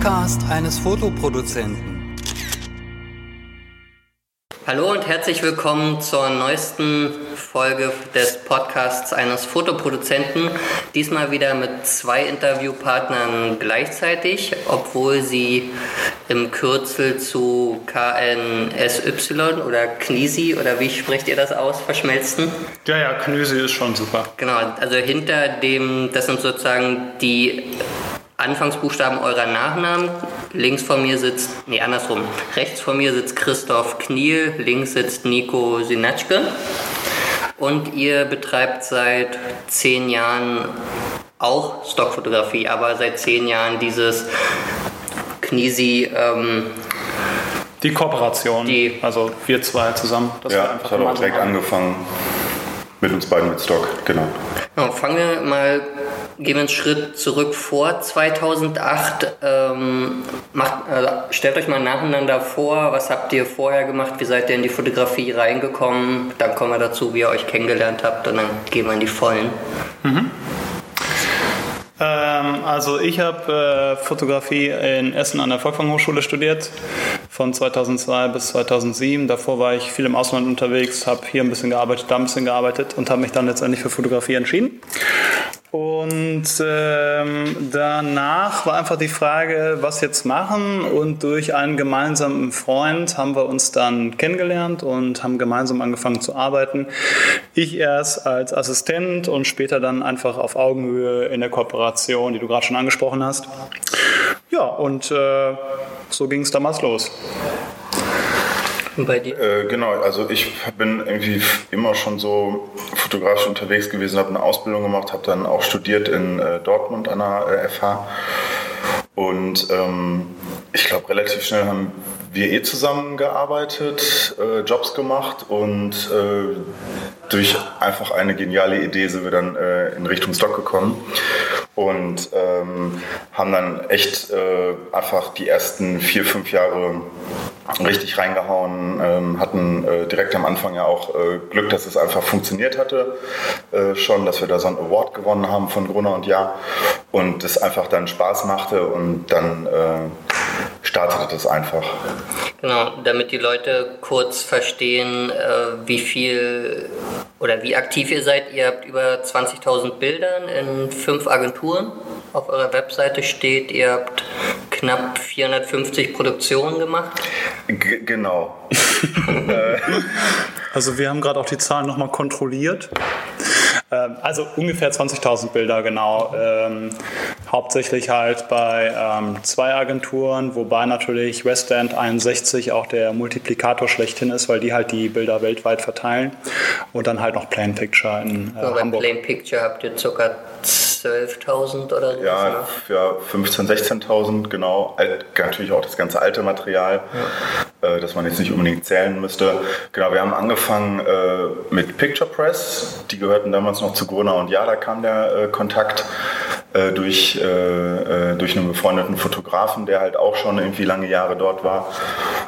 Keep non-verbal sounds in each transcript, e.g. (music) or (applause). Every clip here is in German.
Podcast eines Fotoproduzenten. Hallo und herzlich willkommen zur neuesten Folge des Podcasts eines Fotoproduzenten. Diesmal wieder mit zwei Interviewpartnern gleichzeitig, obwohl sie im Kürzel zu KNSY oder KNISI oder wie sprecht ihr das aus, verschmelzen? Ja, ja, KNISI ist schon super. Genau, also hinter dem, das sind sozusagen die Anfangsbuchstaben eurer Nachnamen. Links von mir sitzt, nee, andersrum. Rechts von mir sitzt Christoph Kniel, links sitzt Nico Sinatschke. Und ihr betreibt seit zehn Jahren auch Stockfotografie, aber seit zehn Jahren dieses Knisi. Ähm, die Kooperation, die, also wir zwei zusammen. ja, das hat auch direkt haben. angefangen mit uns beiden mit Stock, genau. genau. Fangen wir mal gehen wir einen Schritt zurück vor 2008. Ähm, macht, äh, stellt euch mal nacheinander vor, was habt ihr vorher gemacht, wie seid ihr in die Fotografie reingekommen, dann kommen wir dazu, wie ihr euch kennengelernt habt und dann gehen wir in die Vollen. Mhm. Ähm, also ich habe äh, Fotografie in Essen an der Volkwang Hochschule studiert, von 2002 bis 2007. Davor war ich viel im Ausland unterwegs, habe hier ein bisschen gearbeitet, da ein bisschen gearbeitet und habe mich dann letztendlich für Fotografie entschieden. Und ähm, danach war einfach die Frage, was jetzt machen. Und durch einen gemeinsamen Freund haben wir uns dann kennengelernt und haben gemeinsam angefangen zu arbeiten. Ich erst als Assistent und später dann einfach auf Augenhöhe in der Kooperation, die du gerade schon angesprochen hast. Ja, und äh, so ging es damals los. Und bei dir? Äh, genau, also ich bin irgendwie immer schon so fotografisch unterwegs gewesen, habe eine Ausbildung gemacht, habe dann auch studiert in äh, Dortmund an der äh, FH. Und ähm, ich glaube, relativ schnell haben wir eh zusammengearbeitet, äh, Jobs gemacht und äh, durch einfach eine geniale Idee sind wir dann äh, in Richtung Stock gekommen und ähm, haben dann echt äh, einfach die ersten vier, fünf Jahre richtig reingehauen, ähm, hatten äh, direkt am Anfang ja auch äh, Glück, dass es einfach funktioniert hatte, äh, schon, dass wir da so einen Award gewonnen haben von Gruner und Ja und es einfach dann Spaß machte und dann äh, startete das einfach. Genau, damit die Leute kurz verstehen, äh, wie viel oder wie aktiv ihr seid. Ihr habt über 20.000 Bildern in fünf Agenturen. Auf eurer Webseite steht, ihr habt knapp 450 Produktionen gemacht. G genau. (laughs) also wir haben gerade auch die Zahlen nochmal kontrolliert. Ähm, also ungefähr 20.000 Bilder, genau. Ähm, hauptsächlich halt bei ähm, zwei Agenturen, wobei natürlich West End 61 auch der Multiplikator schlechthin ist, weil die halt die Bilder weltweit verteilen. Und dann halt noch Plain Picture in äh, ja, bei Hamburg. Plain Picture habt ihr ca. 12.000 oder so? Ja, ne? ja 15.000, 16.000, genau. Alt, natürlich auch das ganze alte Material, ja. äh, das man jetzt nicht unbedingt zählen müsste. Genau, wir haben angefangen äh, mit Picture Press. Die gehörten damals noch zu Gruner und ja, da kam der äh, Kontakt äh, durch, äh, äh, durch einen befreundeten Fotografen, der halt auch schon irgendwie lange Jahre dort war.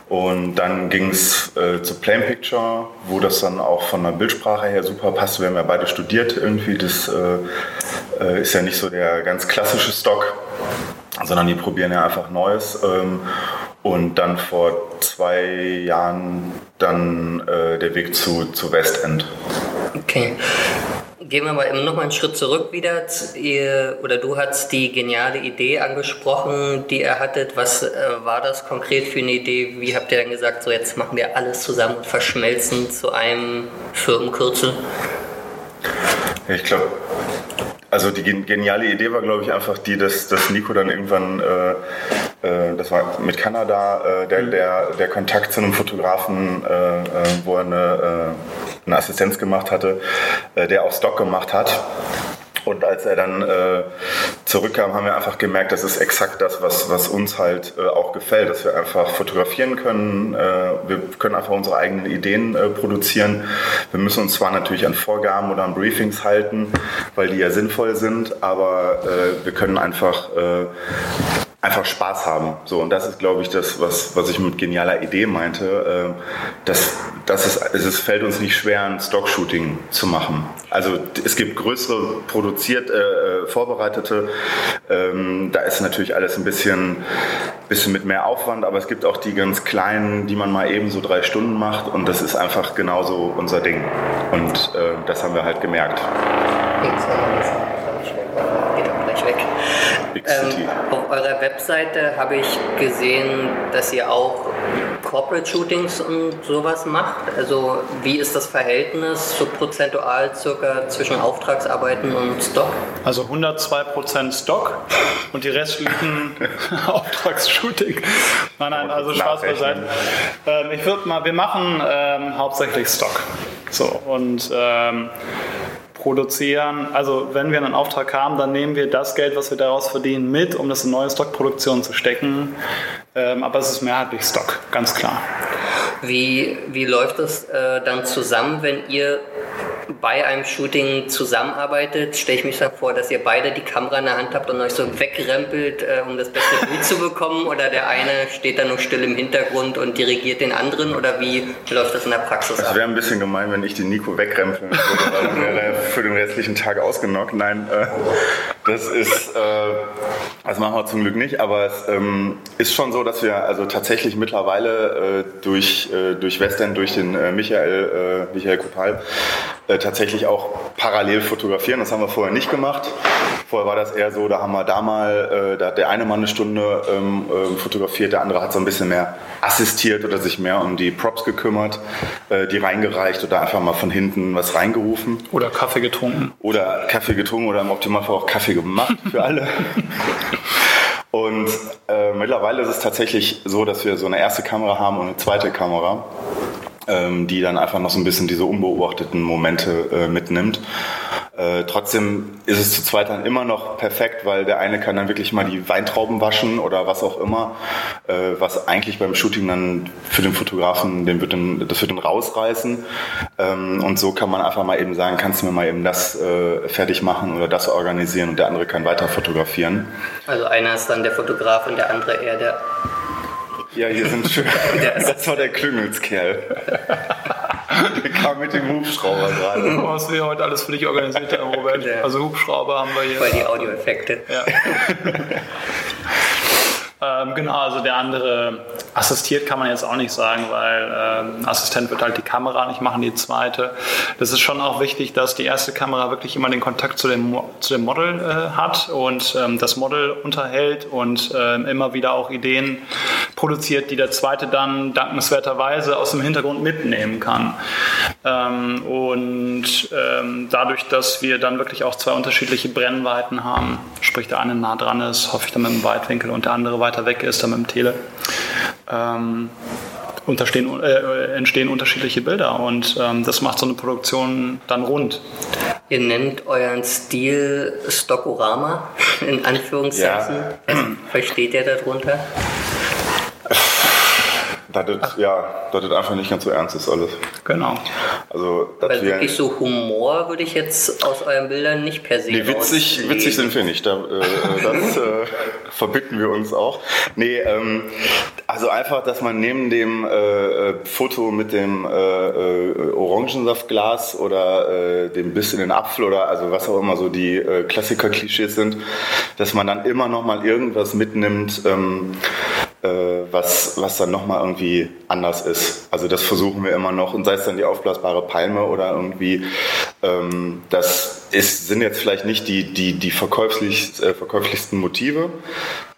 Und dann ging es zu Plain Picture, wo das dann auch von der Bildsprache her super passt. Wir haben ja beide studiert irgendwie. Das ist ja nicht so der ganz klassische Stock, sondern die probieren ja einfach Neues. Ähm, und dann vor zwei Jahren dann äh, der Weg zu, zu Westend. Okay. Gehen wir mal noch mal einen Schritt zurück wieder. Ihr, oder du hast die geniale Idee angesprochen, die ihr hattet. Was äh, war das konkret für eine Idee? Wie habt ihr dann gesagt, so jetzt machen wir alles zusammen und verschmelzen zu einem Firmenkürzel? Ich glaube, also die geniale Idee war, glaube ich, einfach die, dass, dass Nico dann irgendwann, äh, äh, das war mit Kanada, äh, der, der, der Kontakt zu einem Fotografen, äh, äh, wo er eine, äh, eine Assistenz gemacht hatte, der auch Stock gemacht hat. Und als er dann äh, zurückkam, haben wir einfach gemerkt, das ist exakt das, was, was uns halt äh, auch gefällt, dass wir einfach fotografieren können. Äh, wir können einfach unsere eigenen Ideen äh, produzieren. Wir müssen uns zwar natürlich an Vorgaben oder an Briefings halten, weil die ja sinnvoll sind, aber äh, wir können einfach äh, einfach Spaß haben. So, und das ist, glaube ich, das, was, was ich mit genialer Idee meinte. Äh, dass, dass es, es fällt uns nicht schwer, ein Stock-Shooting zu machen. Also es gibt größere produziert, äh, äh, vorbereitete. Ähm, da ist natürlich alles ein bisschen, bisschen mit mehr Aufwand, aber es gibt auch die ganz kleinen, die man mal eben so drei Stunden macht und das ist einfach genauso unser Ding. Und äh, das haben wir halt gemerkt. Das ähm, auf eurer Webseite habe ich gesehen, dass ihr auch Corporate Shootings und sowas macht. Also wie ist das Verhältnis so prozentual circa zwischen Auftragsarbeiten und Stock? Also 102% Stock und die restlichen (laughs) Auftragsshooting. Nein, nein, also Spaß beiseite. Ähm, ich würde mal, wir machen ähm, hauptsächlich Stock. So und ähm, produzieren. Also wenn wir einen Auftrag haben, dann nehmen wir das Geld, was wir daraus verdienen, mit, um das in neue Stockproduktion zu stecken. Ähm, aber es ist mehrheitlich Stock, ganz klar. Wie, wie läuft das äh, dann zusammen, wenn ihr bei einem Shooting zusammenarbeitet, stelle ich mich da vor, dass ihr beide die Kamera in der Hand habt und euch so wegrempelt, äh, um das beste Bild zu bekommen? Oder der eine steht da nur still im Hintergrund und dirigiert den anderen? Oder wie läuft das in der Praxis ab? Es wäre ein bisschen gemein, wenn ich den Nico wegrempeln würde, weil dann wäre er für den restlichen Tag ausgenockt. Nein, äh, das ist, äh, das machen wir zum Glück nicht, aber es ähm, ist schon so, dass wir also tatsächlich mittlerweile äh, durch, äh, durch Western, durch den äh, Michael, Michael Kopal, äh, tatsächlich auch parallel fotografieren. Das haben wir vorher nicht gemacht. Vorher war das eher so, da haben wir da mal, äh, da hat der eine Mann eine Stunde ähm, äh, fotografiert, der andere hat so ein bisschen mehr assistiert oder sich mehr um die Props gekümmert, äh, die reingereicht oder einfach mal von hinten was reingerufen. Oder Kaffee getrunken. Oder Kaffee getrunken oder im Optimalfall auch Kaffee gemacht für alle. (laughs) Und äh, mittlerweile ist es tatsächlich so, dass wir so eine erste Kamera haben und eine zweite Kamera ähm, die dann einfach noch so ein bisschen diese unbeobachteten Momente äh, mitnimmt. Äh, trotzdem ist es zu zweit dann immer noch perfekt, weil der eine kann dann wirklich mal die Weintrauben waschen oder was auch immer, äh, was eigentlich beim Shooting dann für den Fotografen, den wird dann, das wird dann rausreißen. Ähm, und so kann man einfach mal eben sagen, kannst du mir mal eben das äh, fertig machen oder das organisieren und der andere kann weiter fotografieren. Also einer ist dann der Fotograf und der andere eher der ja, hier sind schön. (laughs) das war der Klüngelskerl. Der kam mit dem Hubschrauber gerade. Was wir heute alles für dich organisiert haben, Robert. Also Hubschrauber haben wir hier. Bei die Audioeffekte. Ja. Ähm, genau, also der andere assistiert kann man jetzt auch nicht sagen, weil ähm, Assistent wird halt die Kamera nicht machen, die zweite. Das ist schon auch wichtig, dass die erste Kamera wirklich immer den Kontakt zu dem, zu dem Model äh, hat und ähm, das Model unterhält und ähm, immer wieder auch Ideen produziert, die der zweite dann dankenswerterweise aus dem Hintergrund mitnehmen kann. Ähm, und ähm, dadurch, dass wir dann wirklich auch zwei unterschiedliche Brennweiten haben, sprich der eine nah dran ist, hoffe ich dann mit dem Weitwinkel und der andere weit weiter weg ist, dann mit dem Tele, ähm, äh, entstehen unterschiedliche Bilder und ähm, das macht so eine Produktion dann rund. Ihr nennt euren Stil Stockorama, in Anführungszeichen. Ja. Was versteht ihr darunter? Dass das, ja, dass das einfach nicht ganz so ernst ist alles. Genau. Also, Weil wirklich so Humor würde ich jetzt aus euren Bildern nicht per se Nee, witzig, witzig sind wir nicht. Da, äh, (laughs) das äh, verbitten wir uns auch. Nee, ähm, also einfach, dass man neben dem äh, äh Foto mit dem äh, äh, Orangensaftglas oder dem Biss in den Apfel oder also was auch immer so die Klassiker-Klischees sind, dass man dann immer noch mal irgendwas mitnimmt, ähm, äh, was, was dann nochmal irgendwie anders ist. Also das versuchen wir immer noch und sei es dann die aufblasbare Palme oder irgendwie, ähm, das ist, sind jetzt vielleicht nicht die, die, die verkäuflich, äh, verkäuflichsten Motive,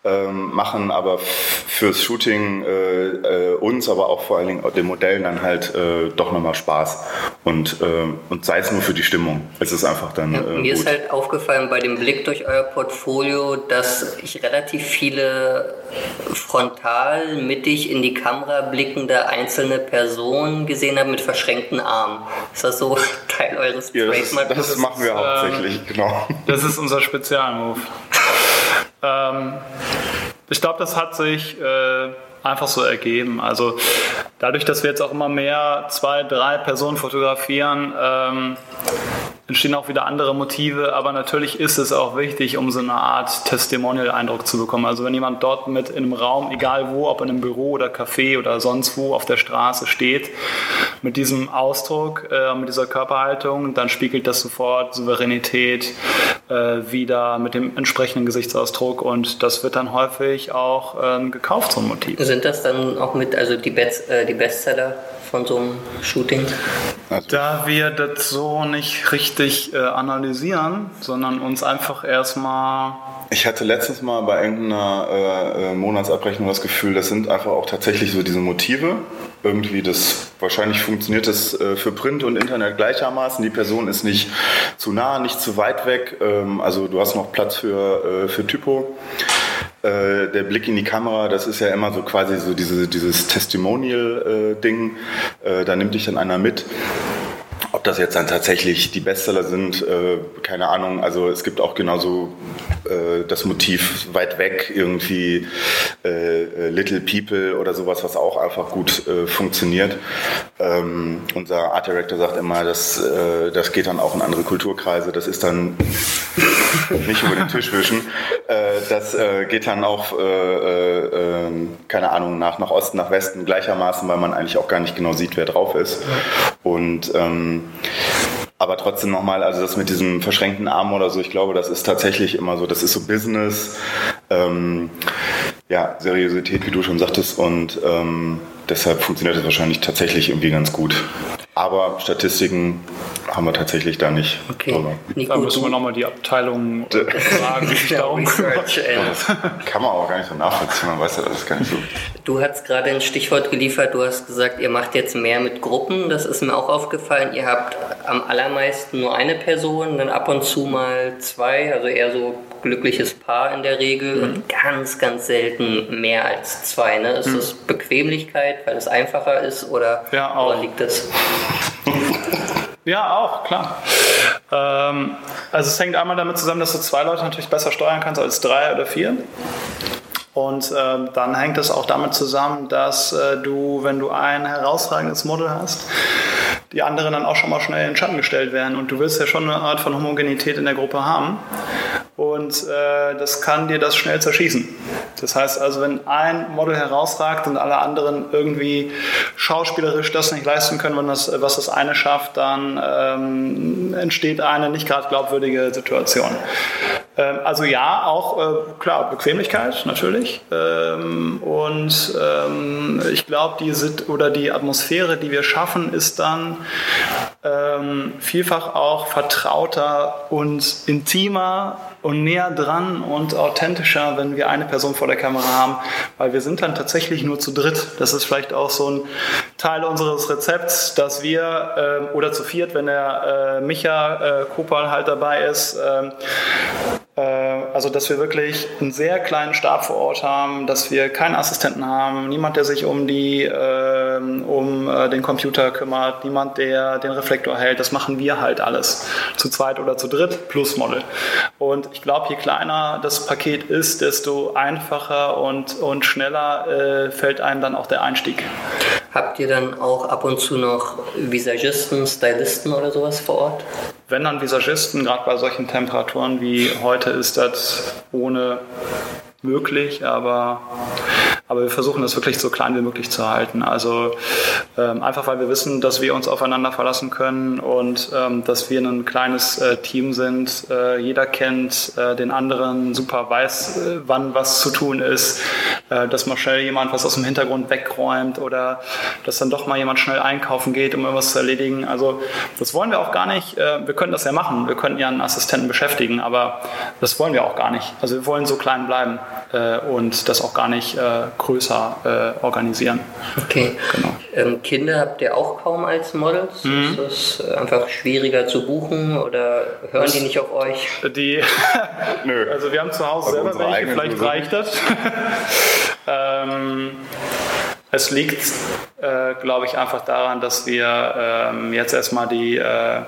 ähm, machen aber fürs Shooting äh, äh, uns, aber auch vor allen Dingen den Modellen dann halt äh, doch nochmal Spaß. Und, äh, und sei es nur für die Stimmung. Es ist einfach dann. Ja, äh, mir gut. ist halt aufgefallen bei dem Blick durch euer Portfolio, dass ich relativ viele frontal mittig in die Kamera blickende einzelne Personen gesehen habe mit verschränkten Armen. Ist das so (laughs) Teil eures ja? Das, das, machen wir hauptsächlich, ähm, genau. Das ist unser Spezialmove. Ähm, ich glaube, das hat sich äh, einfach so ergeben. Also dadurch, dass wir jetzt auch immer mehr zwei, drei Personen fotografieren, ähm, entstehen auch wieder andere Motive, aber natürlich ist es auch wichtig, um so eine Art Testimonial-Eindruck zu bekommen. Also wenn jemand dort mit in einem Raum, egal wo, ob in einem Büro oder Café oder sonst wo auf der Straße steht, mit diesem Ausdruck, äh, mit dieser Körperhaltung, dann spiegelt das sofort Souveränität äh, wieder mit dem entsprechenden Gesichtsausdruck und das wird dann häufig auch ähm, gekauft, so ein Motiv. Sind das dann auch mit, also die, Best, äh, die Bestseller von so einem Shooting? Also da wir das so nicht richtig äh, analysieren, sondern uns einfach erstmal. Ich hatte letztens mal bei irgendeiner äh, äh, Monatsabrechnung das Gefühl, das sind einfach auch tatsächlich so diese Motive. Irgendwie das, wahrscheinlich funktioniert das äh, für Print und Internet gleichermaßen. Die Person ist nicht zu nah, nicht zu weit weg. Ähm, also du hast noch Platz für, äh, für Typo. Äh, der Blick in die Kamera, das ist ja immer so quasi so diese, dieses Testimonial-Ding. Äh, da nimmt dich dann einer mit. Ob das jetzt dann tatsächlich die Bestseller sind, äh, keine Ahnung. Also es gibt auch genauso äh, das Motiv weit weg, irgendwie äh, Little People oder sowas, was auch einfach gut äh, funktioniert. Ähm, unser Art Director sagt immer, dass, äh, das geht dann auch in andere Kulturkreise. Das ist dann (laughs) nicht über den Tisch wischen. Äh, das äh, geht dann auch, ähm, keine Ahnung, nach, nach Osten, nach Westen gleichermaßen, weil man eigentlich auch gar nicht genau sieht, wer drauf ist. Und ähm, aber trotzdem nochmal, also das mit diesem verschränkten Arm oder so, ich glaube, das ist tatsächlich immer so, das ist so Business, ähm, ja, Seriosität, wie du schon sagtest, und ähm, deshalb funktioniert das wahrscheinlich tatsächlich irgendwie ganz gut. Aber Statistiken haben wir tatsächlich da nicht. Okay. Nico, da müssen wir nochmal die Abteilung (laughs) fragen, die sich darum kümmert. Kann man auch gar nicht so nachvollziehen, man weiß ja das gar nicht so. Du hast gerade ein Stichwort geliefert, du hast gesagt, ihr macht jetzt mehr mit Gruppen, das ist mir auch aufgefallen. Ihr habt am allermeisten nur eine Person, dann ab und zu mal zwei, also eher so glückliches Paar in der Regel mhm. und ganz, ganz selten mehr als zwei. Ne? Ist mhm. das Bequemlichkeit, weil es einfacher ist oder ja, woran liegt das? (laughs) Ja, auch, klar. Ähm, also es hängt einmal damit zusammen, dass du zwei Leute natürlich besser steuern kannst als drei oder vier. Und äh, dann hängt es auch damit zusammen, dass äh, du, wenn du ein herausragendes Model hast, die anderen dann auch schon mal schnell in den Schatten gestellt werden. Und du willst ja schon eine Art von Homogenität in der Gruppe haben. Und äh, das kann dir das schnell zerschießen. Das heißt also, wenn ein Model herausragt und alle anderen irgendwie schauspielerisch das nicht leisten können, wenn das, was das eine schafft, dann ähm, entsteht eine nicht gerade glaubwürdige Situation. Ähm, also ja, auch äh, klar, Bequemlichkeit natürlich. Ähm, und ähm, ich glaube, die oder die Atmosphäre, die wir schaffen, ist dann ähm, vielfach auch vertrauter und intimer und näher dran und authentischer, wenn wir eine Person vor der Kamera haben, weil wir sind dann tatsächlich nur zu dritt. Das ist vielleicht auch so ein Teil unseres Rezepts, dass wir, äh, oder zu viert, wenn der äh, Micha äh, Kopal halt dabei ist, ähm, äh, also, dass wir wirklich einen sehr kleinen Stab vor Ort haben, dass wir keinen Assistenten haben, niemand, der sich um, die, äh, um äh, den Computer kümmert, niemand, der den Reflektor hält. Das machen wir halt alles. Zu zweit oder zu dritt plus Model. Und ich glaube, je kleiner das Paket ist, desto einfacher und, und schneller äh, fällt einem dann auch der Einstieg. Habt ihr dann auch ab und zu noch Visagisten, Stylisten oder sowas vor Ort? Wenn dann Visagisten, gerade bei solchen Temperaturen wie heute, ist das ohne möglich, aber aber wir versuchen das wirklich so klein wie möglich zu halten. Also ähm, einfach, weil wir wissen, dass wir uns aufeinander verlassen können und ähm, dass wir ein kleines äh, Team sind. Äh, jeder kennt äh, den anderen, super weiß, äh, wann was zu tun ist, äh, dass mal schnell jemand was aus dem Hintergrund wegräumt oder dass dann doch mal jemand schnell einkaufen geht, um irgendwas zu erledigen. Also das wollen wir auch gar nicht. Äh, wir können das ja machen. Wir könnten ja einen Assistenten beschäftigen, aber das wollen wir auch gar nicht. Also wir wollen so klein bleiben und das auch gar nicht größer äh, organisieren. Okay. Genau. Ähm, Kinder habt ihr auch kaum als Models? Mhm. Ist das äh, einfach schwieriger zu buchen oder hören das, die nicht auf euch? Die, (laughs) Nö. Also wir haben zu Hause selber welche, vielleicht reicht das. (laughs) ähm, es liegt, äh, glaube ich, einfach daran, dass wir ähm, jetzt erstmal die äh,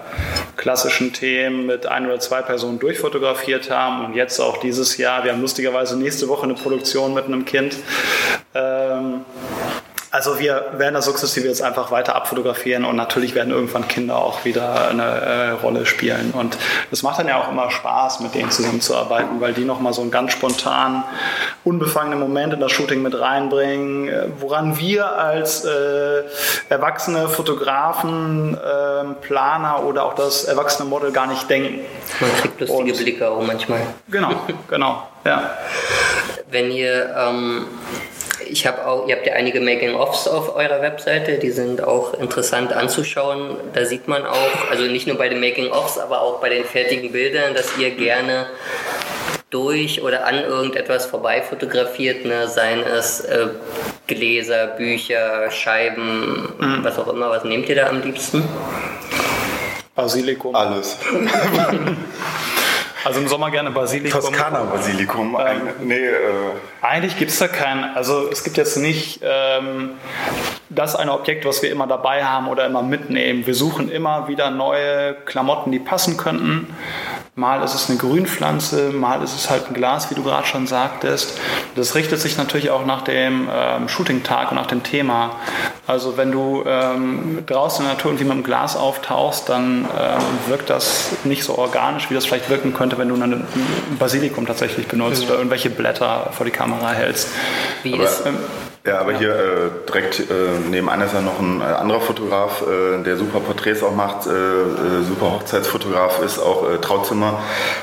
klassischen Themen mit ein oder zwei Personen durchfotografiert haben und jetzt auch dieses Jahr, wir haben lustigerweise nächste Woche eine Produktion mit einem Kind. Ähm, Also wir werden das sukzessive jetzt einfach weiter abfotografieren und natürlich werden irgendwann Kinder auch wieder eine äh, Rolle spielen. Und es macht dann ja auch immer Spaß, mit denen zusammenzuarbeiten, weil die nochmal so einen ganz spontan, unbefangenen Moment in das Shooting mit reinbringen, äh, woran wir als äh, erwachsene Fotografen, äh, Planer oder auch das erwachsene Model gar nicht denken. Man kriegt lustige und, Blicke auch manchmal. Genau, genau, ja. Wenn ihr ähm ich habe auch, ihr habt ja einige Making-ofs auf eurer Webseite, die sind auch interessant anzuschauen. Da sieht man auch, also nicht nur bei den Making-ofs, aber auch bei den fertigen Bildern, dass ihr gerne durch oder an irgendetwas vorbei fotografiert, ne? seien es äh, Gläser, Bücher, Scheiben, mhm. was auch immer. Was nehmt ihr da am liebsten? Basilikum. Alles. (laughs) Also im Sommer gerne Basilikum. Toskana-Basilikum. Ähm, nee, äh. Eigentlich gibt es da kein, also es gibt jetzt nicht ähm, das eine Objekt, was wir immer dabei haben oder immer mitnehmen. Wir suchen immer wieder neue Klamotten, die passen könnten. Mal ist es eine Grünpflanze, mal ist es halt ein Glas, wie du gerade schon sagtest. Das richtet sich natürlich auch nach dem ähm, Shooting-Tag und nach dem Thema. Also wenn du ähm, draußen in der Natur irgendwie mit einem Glas auftauchst, dann ähm, wirkt das nicht so organisch, wie das vielleicht wirken könnte, wenn du ein Basilikum tatsächlich benutzt mhm. oder irgendwelche Blätter vor die Kamera hältst. Wie Aber, ist, ähm, ja, aber hier äh, direkt äh, nebenan ist ja noch ein äh, anderer Fotograf, äh, der super Porträts auch macht, äh, äh, super Hochzeitsfotograf ist, auch Trauzimmer.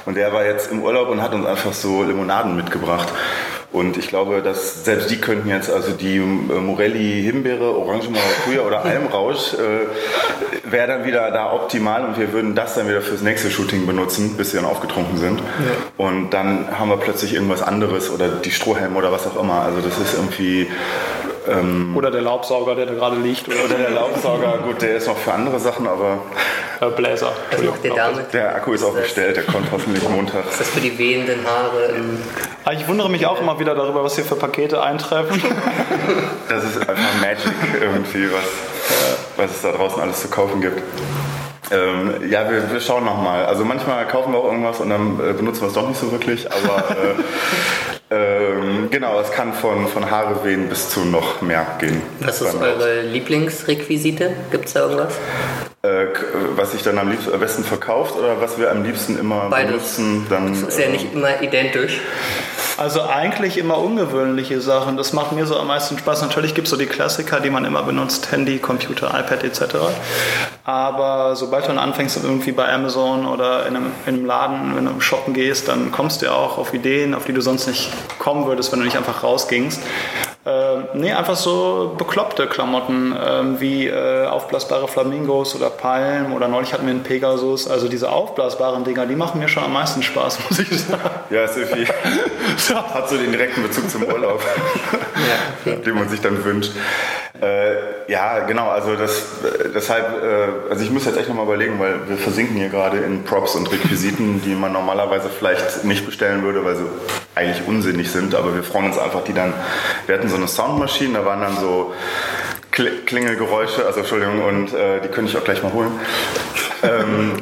Und der war jetzt im Urlaub und hat uns einfach so Limonaden mitgebracht. Und ich glaube, dass selbst die könnten jetzt, also die äh, Morelli Himbeere, Orange Maracuja oder (laughs) Almrausch, äh, wäre dann wieder da optimal und wir würden das dann wieder fürs nächste Shooting benutzen, bis sie dann aufgetrunken sind. Ja. Und dann haben wir plötzlich irgendwas anderes oder die Strohhelme oder was auch immer. Also das ist irgendwie ähm, oder der Laubsauger, der da gerade liegt. Oder, oder der Laubsauger, gut, der ist noch für andere Sachen, aber. Äh, Bläser. Was macht ihr damit? Der Akku ist auch bestellt, der kommt hoffentlich Montag. Ist das für die wehenden Haare? Ah, ich wundere mich auch immer wieder darüber, was hier für Pakete eintreffen. (laughs) das ist einfach Magic irgendwie, was, was es da draußen alles zu kaufen gibt. Ähm, ja, wir, wir schauen nochmal. Also manchmal kaufen wir auch irgendwas und dann äh, benutzen wir es doch nicht so wirklich, aber äh, (laughs) ähm, genau, es kann von, von Haare wehen bis zu noch mehr gehen. Was ist eure Lieblingsrequisite? Gibt es da irgendwas? Äh, was sich dann am, liebsten, am besten verkauft oder was wir am liebsten immer Beides. benutzen. Dann, das ist ja nicht ähm, immer identisch. Also eigentlich immer ungewöhnliche Sachen. Das macht mir so am meisten Spaß. Natürlich gibt es so die Klassiker, die man immer benutzt, Handy, Computer, iPad etc. Aber sobald du dann anfängst irgendwie bei Amazon oder in einem, in einem Laden, wenn du shoppen gehst, dann kommst du ja auch auf Ideen, auf die du sonst nicht kommen würdest, wenn du nicht einfach rausgingst. Äh, nee, einfach so bekloppte Klamotten ähm, wie äh, aufblasbare Flamingos oder Palmen oder neulich hatten wir einen Pegasus. Also diese aufblasbaren Dinger, die machen mir schon am meisten Spaß, (laughs) muss ich sagen. Ja, Sophie (laughs) hat so den direkten Bezug zum Urlaub, ja. (laughs) den man sich dann wünscht. Äh, ja, genau, also das, deshalb, äh, also ich muss jetzt echt nochmal überlegen, weil wir versinken hier gerade in Props und Requisiten, die man normalerweise vielleicht nicht bestellen würde, weil sie eigentlich unsinnig sind, aber wir freuen uns einfach, die dann, wir hatten so eine Soundmaschine, da waren dann so Klingelgeräusche, also Entschuldigung, und äh, die könnte ich auch gleich mal holen. Ähm,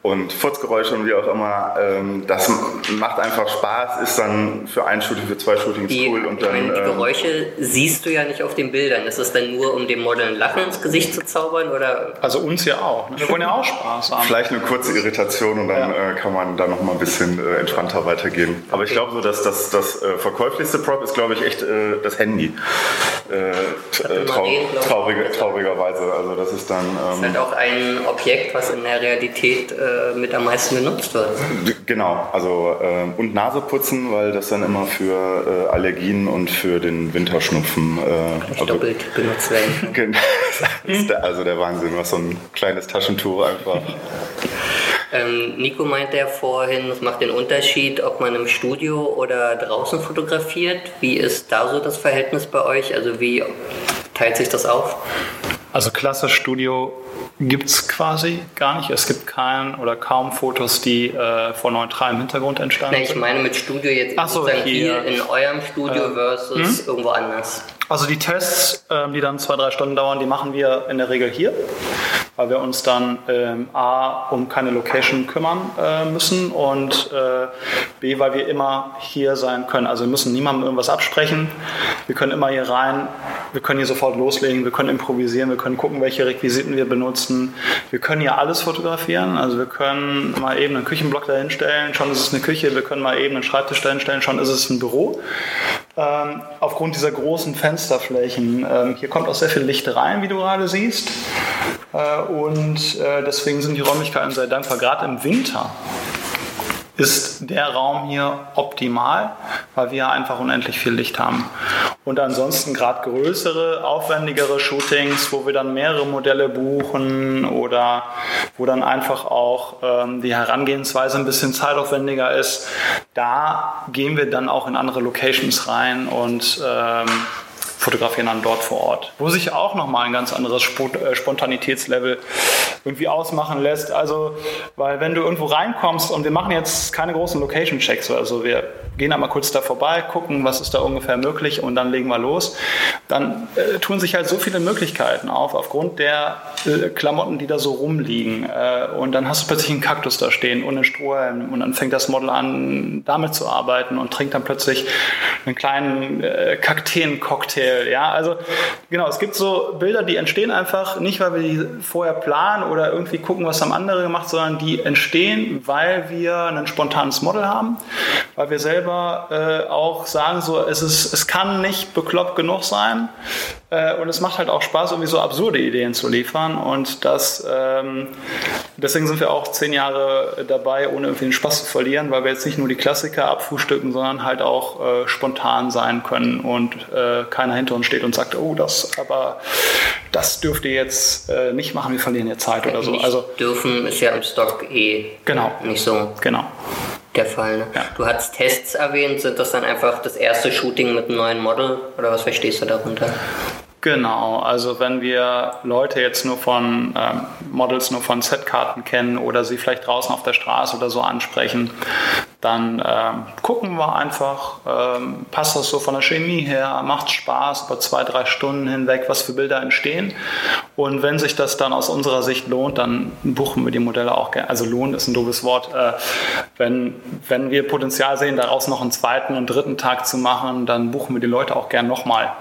und Furzgeräusche und wie auch immer. Ähm, das macht einfach Spaß, ist dann für ein Shooting, für zwei Shootings die, cool. Und dann, meine, die ähm, Geräusche siehst du ja nicht auf den Bildern. Ist es dann nur, um dem Model ein Lachen ins Gesicht zu zaubern? Oder? Also uns ja auch. Ne? Wir wollen ja auch Spaß haben. Vielleicht eine kurze Irritation und dann ja. äh, kann man da noch mal ein bisschen äh, entspannter weitergehen. Aber okay. ich glaube so, dass das, das äh, verkäuflichste Prop ist, glaube ich, echt äh, das Handy. Äh, äh, trau traurige, traurigerweise. Also das ist dann... Ähm, das ist halt auch ein Objekt, was in der Realität mit am meisten benutzt wird. Genau, also äh, und Nase putzen, weil das dann immer für äh, Allergien und für den Winterschnupfen äh, also, doppelt benutzt werden. (laughs) ist der, also der Wahnsinn, was so ein kleines Taschentuch einfach. Ähm, Nico meinte ja vorhin, es macht den Unterschied, ob man im Studio oder draußen fotografiert. Wie ist da so das Verhältnis bei euch? Also wie teilt sich das auf? Also klasse Studio gibt es quasi gar nicht. Es gibt kein oder kaum Fotos, die äh, vor neutralem Hintergrund entstanden sind. Ich meine mit Studio jetzt Ach so, hier. hier in eurem Studio äh, versus hm? irgendwo anders. Also die Tests, ähm, die dann zwei, drei Stunden dauern, die machen wir in der Regel hier, weil wir uns dann ähm, A, um keine Location kümmern äh, müssen und äh, B, weil wir immer hier sein können. Also wir müssen niemandem irgendwas absprechen. Wir können immer hier rein, wir können hier sofort loslegen, wir können improvisieren, wir können gucken, welche Requisiten wir benutzen. Wir können hier alles fotografieren. Also wir können mal eben einen Küchenblock dahinstellen, schon ist es eine Küche. Wir können mal eben einen Schreibtisch dahinstellen, schon ist es ein Büro. Ähm, aufgrund dieser großen Fensterflächen. Ähm, hier kommt auch sehr viel Licht rein, wie du gerade siehst. Äh, und äh, deswegen sind die Räumlichkeiten sehr dankbar, gerade im Winter ist der Raum hier optimal, weil wir einfach unendlich viel Licht haben. Und ansonsten gerade größere, aufwendigere Shootings, wo wir dann mehrere Modelle buchen oder wo dann einfach auch ähm, die Herangehensweise ein bisschen zeitaufwendiger ist, da gehen wir dann auch in andere Locations rein und ähm, fotografieren dann dort vor Ort. Wo sich auch nochmal ein ganz anderes äh, Spontanitätslevel irgendwie ausmachen lässt. Also, weil wenn du irgendwo reinkommst und wir machen jetzt keine großen Location-Checks, also wir gehen einmal kurz da vorbei, gucken, was ist da ungefähr möglich und dann legen wir los, dann äh, tun sich halt so viele Möglichkeiten auf, aufgrund der äh, Klamotten, die da so rumliegen. Äh, und dann hast du plötzlich einen Kaktus da stehen einen Strohhalm und dann fängt das Model an, damit zu arbeiten und trinkt dann plötzlich einen kleinen äh, Kakteen-Cocktail. Ja, also genau, es gibt so Bilder, die entstehen einfach nicht, weil wir die vorher planen oder irgendwie gucken, was haben andere gemacht, sondern die entstehen, weil wir ein spontanes Model haben, weil wir selber äh, auch sagen, so, es, ist, es kann nicht bekloppt genug sein und es macht halt auch Spaß, irgendwie so absurde Ideen zu liefern und das, ähm, deswegen sind wir auch zehn Jahre dabei, ohne irgendwie den Spaß zu verlieren, weil wir jetzt nicht nur die Klassiker abfrühstücken, sondern halt auch äh, spontan sein können und äh, keiner hinter uns steht und sagt, oh, das, aber das dürft ihr jetzt äh, nicht machen, wir verlieren jetzt Zeit oder so. Also dürfen ist ja im Stock eh genau, nicht so. Genau der Fall. Ne? Ja. Du hast Tests erwähnt, sind das dann einfach das erste Shooting mit einem neuen Model oder was verstehst du darunter? Genau, also wenn wir Leute jetzt nur von ähm, Models nur von Setkarten kennen oder sie vielleicht draußen auf der Straße oder so ansprechen, dann ähm, gucken wir einfach, ähm, passt das so von der Chemie her, macht Spaß über zwei, drei Stunden hinweg, was für Bilder entstehen. Und wenn sich das dann aus unserer Sicht lohnt, dann buchen wir die Modelle auch gerne. Also lohnt ist ein doofes Wort. Äh, wenn, wenn wir Potenzial sehen, daraus noch einen zweiten und dritten Tag zu machen, dann buchen wir die Leute auch gern nochmal.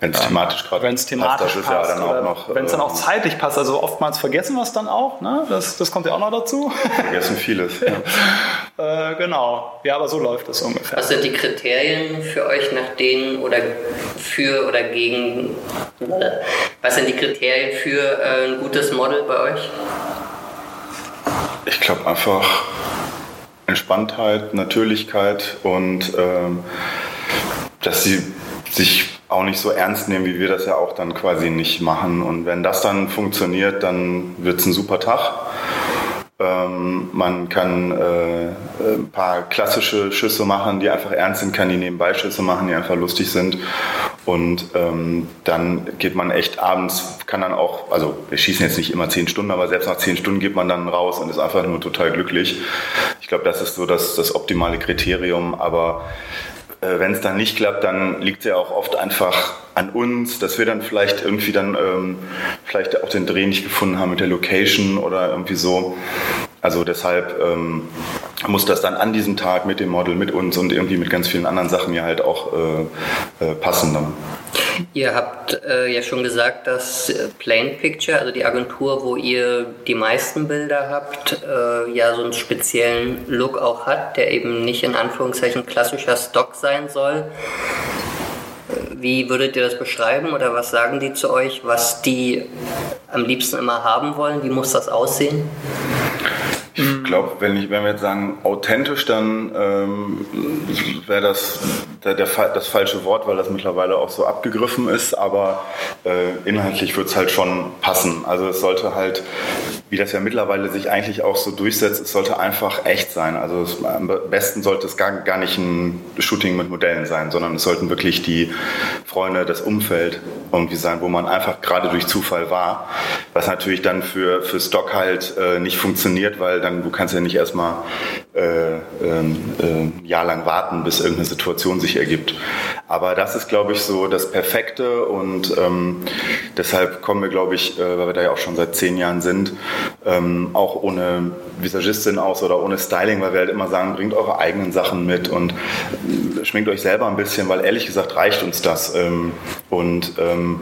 Wenn es thematisch gerade Wenn es thematisch passt, passt ja wenn es dann auch äh, zeitlich passt. Also oftmals vergessen wir es dann auch. Ne? Das, das kommt ja auch noch dazu. Vergessen vieles. Ja. (laughs) äh, genau. Ja, aber so läuft es ungefähr. Was sind die Kriterien für euch, nach denen oder für oder gegen? Was sind die Kriterien für äh, ein gutes Model bei euch? Ich glaube einfach Entspanntheit, Natürlichkeit und ähm, dass sie sich auch nicht so ernst nehmen, wie wir das ja auch dann quasi nicht machen. Und wenn das dann funktioniert, dann wird es ein super Tag. Ähm, man kann äh, ein paar klassische Schüsse machen, die einfach ernst sind, kann die nebenbei Schüsse machen, die einfach lustig sind. Und ähm, dann geht man echt abends, kann dann auch, also wir schießen jetzt nicht immer zehn Stunden, aber selbst nach zehn Stunden geht man dann raus und ist einfach nur total glücklich. Ich glaube, das ist so das, das optimale Kriterium. Aber wenn es dann nicht klappt, dann liegt es ja auch oft einfach an uns, dass wir dann vielleicht irgendwie dann ähm, vielleicht auch den Dreh nicht gefunden haben mit der Location oder irgendwie so. Also deshalb ähm, muss das dann an diesem Tag mit dem Model, mit uns und irgendwie mit ganz vielen anderen Sachen ja halt auch äh, äh, passen dann. Ihr habt äh, ja schon gesagt, dass Plain Picture, also die Agentur, wo ihr die meisten Bilder habt, äh, ja so einen speziellen Look auch hat, der eben nicht in Anführungszeichen klassischer Stock sein soll. Wie würdet ihr das beschreiben oder was sagen die zu euch, was die am liebsten immer haben wollen? Wie muss das aussehen? Ich glaube, wenn, wenn wir jetzt sagen authentisch, dann ähm, wäre das der, der, das falsche Wort, weil das mittlerweile auch so abgegriffen ist, aber äh, inhaltlich wird es halt schon passen. Also es sollte halt wie das ja mittlerweile sich eigentlich auch so durchsetzt, es sollte einfach echt sein. Also es, am besten sollte es gar, gar nicht ein Shooting mit Modellen sein, sondern es sollten wirklich die Freunde, das Umfeld irgendwie sein, wo man einfach gerade durch Zufall war. Was natürlich dann für, für Stock halt äh, nicht funktioniert, weil dann du kannst ja nicht erstmal äh, äh, ein Jahr lang warten, bis irgendeine Situation sich ergibt. Aber das ist, glaube ich, so das Perfekte und ähm, deshalb kommen wir, glaube ich, äh, weil wir da ja auch schon seit zehn Jahren sind, ähm, auch ohne Visagistin aus oder ohne Styling, weil wir halt immer sagen, bringt eure eigenen Sachen mit und äh, schminkt euch selber ein bisschen, weil ehrlich gesagt reicht uns das. Ähm, und ähm,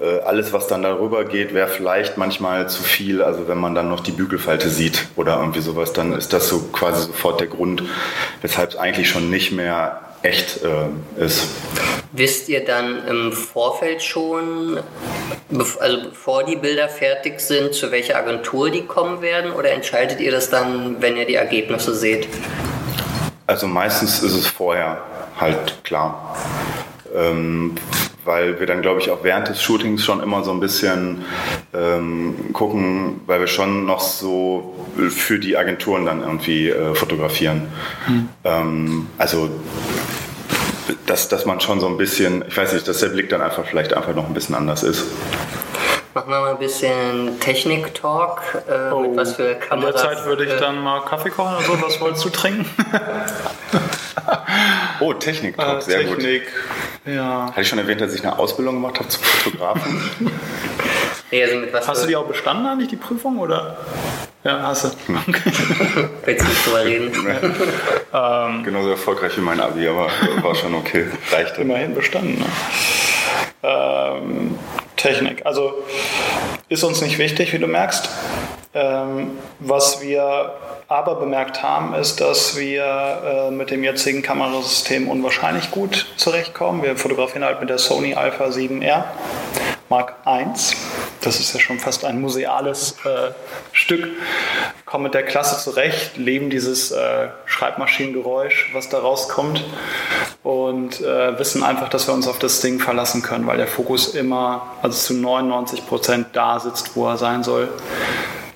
äh, alles, was dann darüber geht, wäre vielleicht manchmal zu viel. Also wenn man dann noch die Bügelfalte sieht oder irgendwie sowas, dann ist das so quasi sofort der Grund, weshalb es eigentlich schon nicht mehr echt äh, ist. Wisst ihr dann im Vorfeld schon, also bevor die Bilder fertig sind, zu welcher Agentur die kommen werden oder entscheidet ihr das dann, wenn ihr die Ergebnisse seht? Also meistens ist es vorher halt klar. Ähm, weil wir dann, glaube ich, auch während des Shootings schon immer so ein bisschen ähm, gucken, weil wir schon noch so für die Agenturen dann irgendwie äh, fotografieren. Mhm. Ähm, also dass, dass man schon so ein bisschen, ich weiß nicht, dass der Blick dann einfach vielleicht einfach noch ein bisschen anders ist. Machen wir mal ein bisschen Technik-Talk. Äh, oh, mit was für Kameras. In der Zeit würde ich äh, dann mal Kaffee kochen oder so. Was wolltest du trinken? (laughs) oh, Technik-Talk, äh, sehr Technik, gut. Ja. Hatte ich schon erwähnt, dass ich eine Ausbildung gemacht habe zum Fotografen? (laughs) nee, also mit was Hast du die auch bestanden eigentlich, die Prüfung? Oder? Ja, hast du. Okay. (laughs) Willst du nicht drüber reden? ähm, Genauso erfolgreich wie mein Abi, aber war schon okay. Reichte. Immerhin bestanden. Ne? Ähm, Technik. Also ist uns nicht wichtig, wie du merkst. Ähm, was wir aber bemerkt haben, ist, dass wir äh, mit dem jetzigen Kamerasystem unwahrscheinlich gut zurechtkommen. Wir fotografieren halt mit der Sony Alpha 7R Mark I. Das ist ja schon fast ein museales äh, Stück. Kommen mit der Klasse zurecht, leben dieses äh, Schreibmaschinengeräusch, was da rauskommt und äh, wissen einfach, dass wir uns auf das Ding verlassen können, weil der Fokus immer, also zu 99 Prozent da sitzt, wo er sein soll.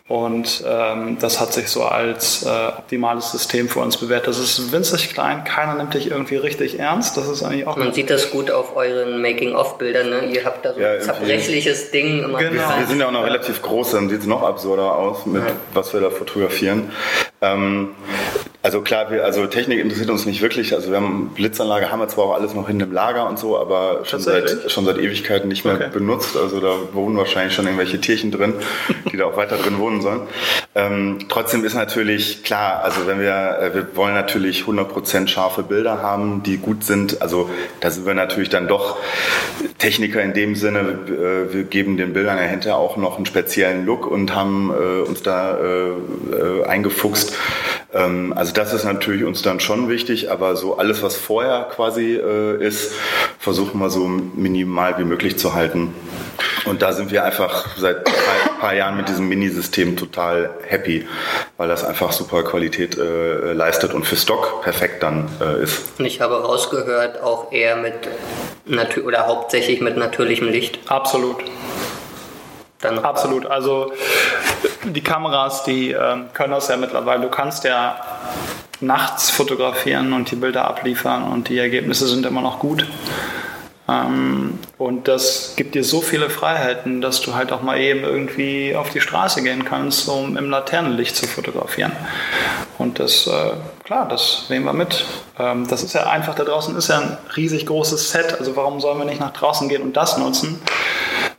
Und ähm, das hat sich so als äh, optimales System für uns bewährt. Das ist winzig klein, keiner nimmt dich irgendwie richtig ernst. Das ist eigentlich auch. Man sieht das gut auf euren Making-of-Bildern. Ne? Ihr habt da so ja, ein zerbrechliches Ding immer. Genau. Wir, sind ja auch noch relativ groß, dann sieht es noch absurder aus, mit ja. was wir da fotografieren. Ähm, also klar, wir, also Technik interessiert uns nicht wirklich. Also wir haben Blitzanlage, haben wir zwar auch alles noch in dem Lager und so, aber schon seit, schon seit Ewigkeiten nicht mehr okay. benutzt. Also da wohnen wahrscheinlich schon irgendwelche Tierchen drin, (laughs) die da auch weiter drin wohnen sollen. Ähm, trotzdem ist natürlich klar, also wenn wir, äh, wir wollen natürlich 100% scharfe Bilder haben, die gut sind. Also da sind wir natürlich dann doch Techniker in dem Sinne, äh, wir geben den Bildern dahinter auch noch einen speziellen Look und haben äh, uns da äh eingefuchst. Ähm, also das ist natürlich uns dann schon wichtig, aber so alles, was vorher quasi äh, ist, versuchen wir so minimal wie möglich zu halten. Und da sind wir einfach seit ein paar Jahren mit diesem Mini-System total happy, weil das einfach super Qualität äh, leistet und für Stock perfekt dann äh, ist. Und ich habe rausgehört, auch eher mit oder hauptsächlich mit natürlichem Licht. Absolut. Dann Absolut. Also die Kameras, die äh, können das ja mittlerweile. Du kannst ja nachts fotografieren und die Bilder abliefern und die Ergebnisse sind immer noch gut. Ähm, und das gibt dir so viele Freiheiten, dass du halt auch mal eben irgendwie auf die Straße gehen kannst, um im Laternenlicht zu fotografieren. Und das, äh, klar, das nehmen wir mit. Ähm, das ist ja einfach, da draußen ist ja ein riesig großes Set. Also warum sollen wir nicht nach draußen gehen und das nutzen?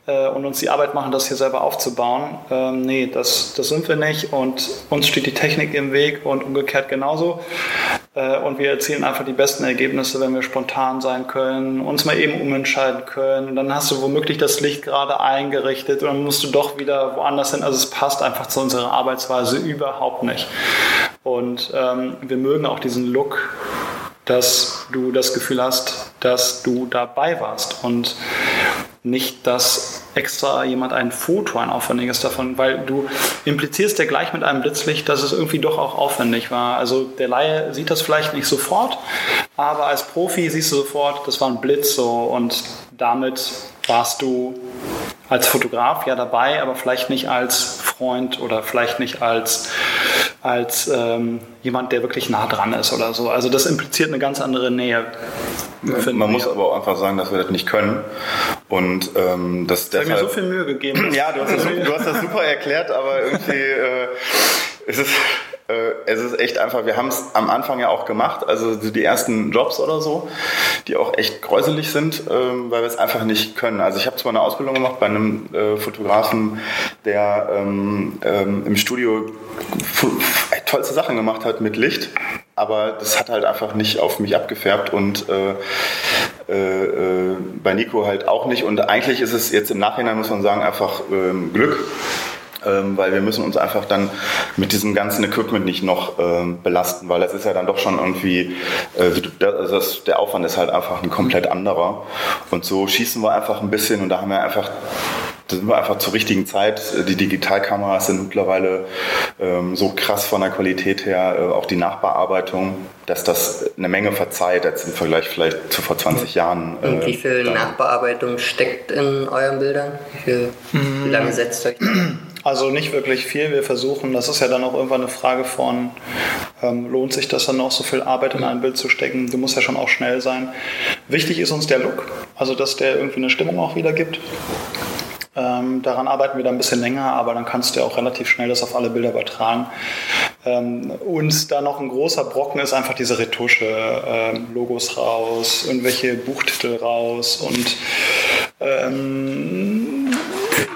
Äh, und uns die Arbeit machen, das hier selber aufzubauen. Ähm, nee, das, das sind wir nicht und uns steht die Technik im Weg und umgekehrt genauso. Äh, und wir erzielen einfach die besten Ergebnisse, wenn wir spontan sein können, uns mal eben umentscheiden können. Dann hast du womöglich das Licht gerade eingerichtet und dann musst du doch wieder woanders hin. Also es passt einfach zu unserer Arbeitsweise überhaupt nicht. Und ähm, wir mögen auch diesen Look, dass du das Gefühl hast, dass du dabei warst. Und nicht, dass extra jemand ein Foto, ein aufwendiges davon, weil du implizierst ja gleich mit einem Blitzlicht, dass es irgendwie doch auch aufwendig war. Also der Laie sieht das vielleicht nicht sofort, aber als Profi siehst du sofort, das war ein Blitz so und damit warst du als Fotograf ja dabei, aber vielleicht nicht als Freund oder vielleicht nicht als, als ähm, jemand, der wirklich nah dran ist oder so. Also das impliziert eine ganz andere Nähe. Man muss aber auch einfach sagen, dass wir das nicht können. Und ähm, das deshalb... Mir so viel Mühe gegeben. ja, du hast, das, du hast das super erklärt, aber irgendwie äh, ist es es ist echt einfach, wir haben es am Anfang ja auch gemacht, also die ersten Jobs oder so, die auch echt gräuselig sind, ähm, weil wir es einfach nicht können. Also ich habe zwar eine Ausbildung gemacht bei einem äh, Fotografen, der ähm, ähm, im Studio tollste Sachen gemacht hat mit Licht, aber das hat halt einfach nicht auf mich abgefärbt und äh, äh, äh, bei Nico halt auch nicht. Und eigentlich ist es jetzt im Nachhinein, muss man sagen, einfach ähm, Glück ähm, weil wir müssen uns einfach dann mit diesem ganzen Equipment nicht noch ähm, belasten, weil es ist ja dann doch schon irgendwie, äh, also das, der Aufwand ist halt einfach ein komplett anderer. Und so schießen wir einfach ein bisschen und da haben wir einfach da sind wir einfach zur richtigen Zeit. Die Digitalkameras sind mittlerweile ähm, so krass von der Qualität her, äh, auch die Nachbearbeitung, dass das eine Menge verzeiht, jetzt im Vergleich vielleicht zu vor 20 Jahren. Äh, Und wie viel Nachbearbeitung steckt in euren Bildern? Wie, viel, wie lange setzt euch das? Also nicht wirklich viel. Wir versuchen, das ist ja dann auch irgendwann eine Frage von, ähm, lohnt sich das dann noch so viel Arbeit in ein Bild zu stecken? Du musst ja schon auch schnell sein. Wichtig ist uns der Look, also dass der irgendwie eine Stimmung auch wieder gibt. Ähm, daran arbeiten wir dann ein bisschen länger, aber dann kannst du ja auch relativ schnell das auf alle Bilder übertragen. Ähm, und da noch ein großer Brocken ist einfach diese Retusche, ähm, Logos raus, irgendwelche Buchtitel raus und ähm,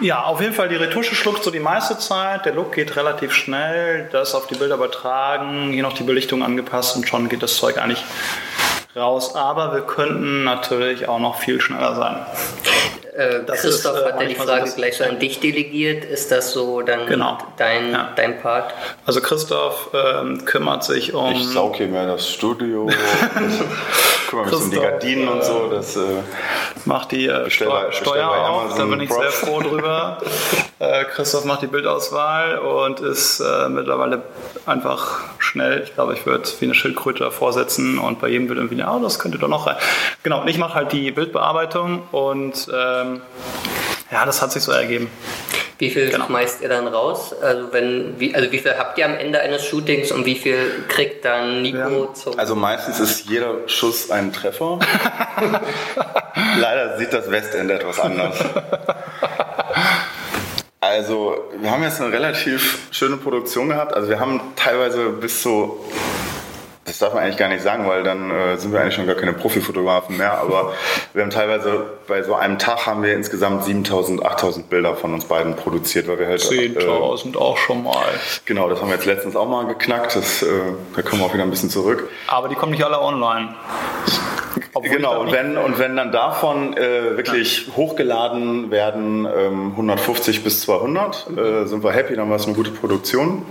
ja, auf jeden Fall, die Retusche schluckt so die meiste Zeit. Der Look geht relativ schnell. Das auf die Bilder übertragen, hier noch die Belichtung angepasst und schon geht das Zeug eigentlich raus. Aber wir könnten natürlich auch noch viel schneller sein. Äh, Christoph ist, äh, hat ja die Frage so gleich so an dich delegiert. Ist das so dann genau. dein, ja. dein Part? Also Christoph ähm, kümmert sich um... Ich saug hier mehr das Studio. kümmere mich um die Gardinen und so. Das, äh, macht die äh, Steu Steuer auf, da bin ich Prof. sehr froh drüber. (laughs) äh, Christoph macht die Bildauswahl und ist äh, mittlerweile einfach schnell. Ich glaube, ich würde wie eine Schildkröte davor setzen und bei jedem Bild irgendwie, ja, oh, das könnte doch noch rein. Genau, und ich mache halt die Bildbearbeitung und ähm, ja, das hat sich so ergeben. Wie viel genau. schmeißt ihr dann raus? Also, wenn, wie, also wie viel habt ihr am Ende eines Shootings und wie viel kriegt dann Nico ja. zum... Also meistens ist jeder Schuss ein Treffer. (laughs) Leider sieht das Westend etwas anders. Also, wir haben jetzt eine relativ schöne Produktion gehabt. Also, wir haben teilweise bis zu das darf man eigentlich gar nicht sagen, weil dann äh, sind wir eigentlich schon gar keine Profifotografen mehr. Aber wir haben teilweise bei so einem Tag haben wir insgesamt 7000, 8000 Bilder von uns beiden produziert, weil wir halt 10.000 äh, auch schon mal. Genau, das haben wir jetzt letztens auch mal geknackt. Das, äh, da kommen wir auch wieder ein bisschen zurück. Aber die kommen nicht alle online. Obwohl genau, und wenn, und wenn dann davon äh, wirklich ja. hochgeladen werden, ähm, 150 bis 200, äh, sind wir happy, dann war es eine gute Produktion.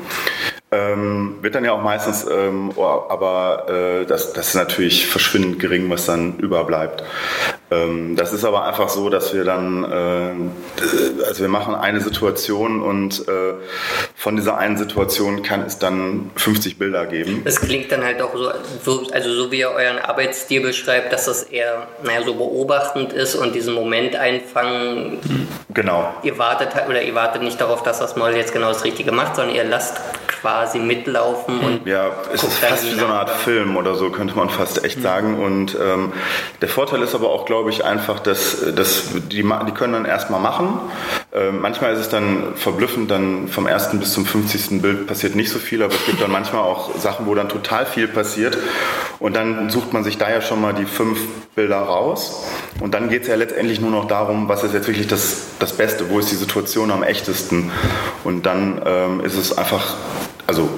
Ähm, wird dann ja auch meistens, ähm, oh, aber äh, das, das ist natürlich verschwindend gering, was dann überbleibt. Ähm, das ist aber einfach so, dass wir dann, äh, also wir machen eine Situation und äh, von dieser einen Situation kann es dann 50 Bilder geben. Das klingt dann halt auch so, so also so wie ihr euren Arbeitsstil beschreibt, dass das eher, naja, so beobachtend ist und diesen Moment einfangen. Genau. Ihr wartet halt, oder ihr wartet nicht darauf, dass das Model jetzt genau das Richtige macht, sondern ihr lasst quasi mitlaufen und ja, es ist fast wie so eine Art Film oder so könnte man fast echt mhm. sagen und ähm, der Vorteil ist aber auch glaube ich einfach, dass, dass die, die können dann erstmal machen. Ähm, manchmal ist es dann verblüffend, dann vom ersten bis zum 50. Bild passiert nicht so viel, aber es gibt dann manchmal auch Sachen, wo dann total viel passiert und dann sucht man sich da ja schon mal die fünf Bilder raus und dann geht es ja letztendlich nur noch darum, was ist jetzt wirklich das, das Beste, wo ist die Situation am echtesten und dann ähm, ist es einfach also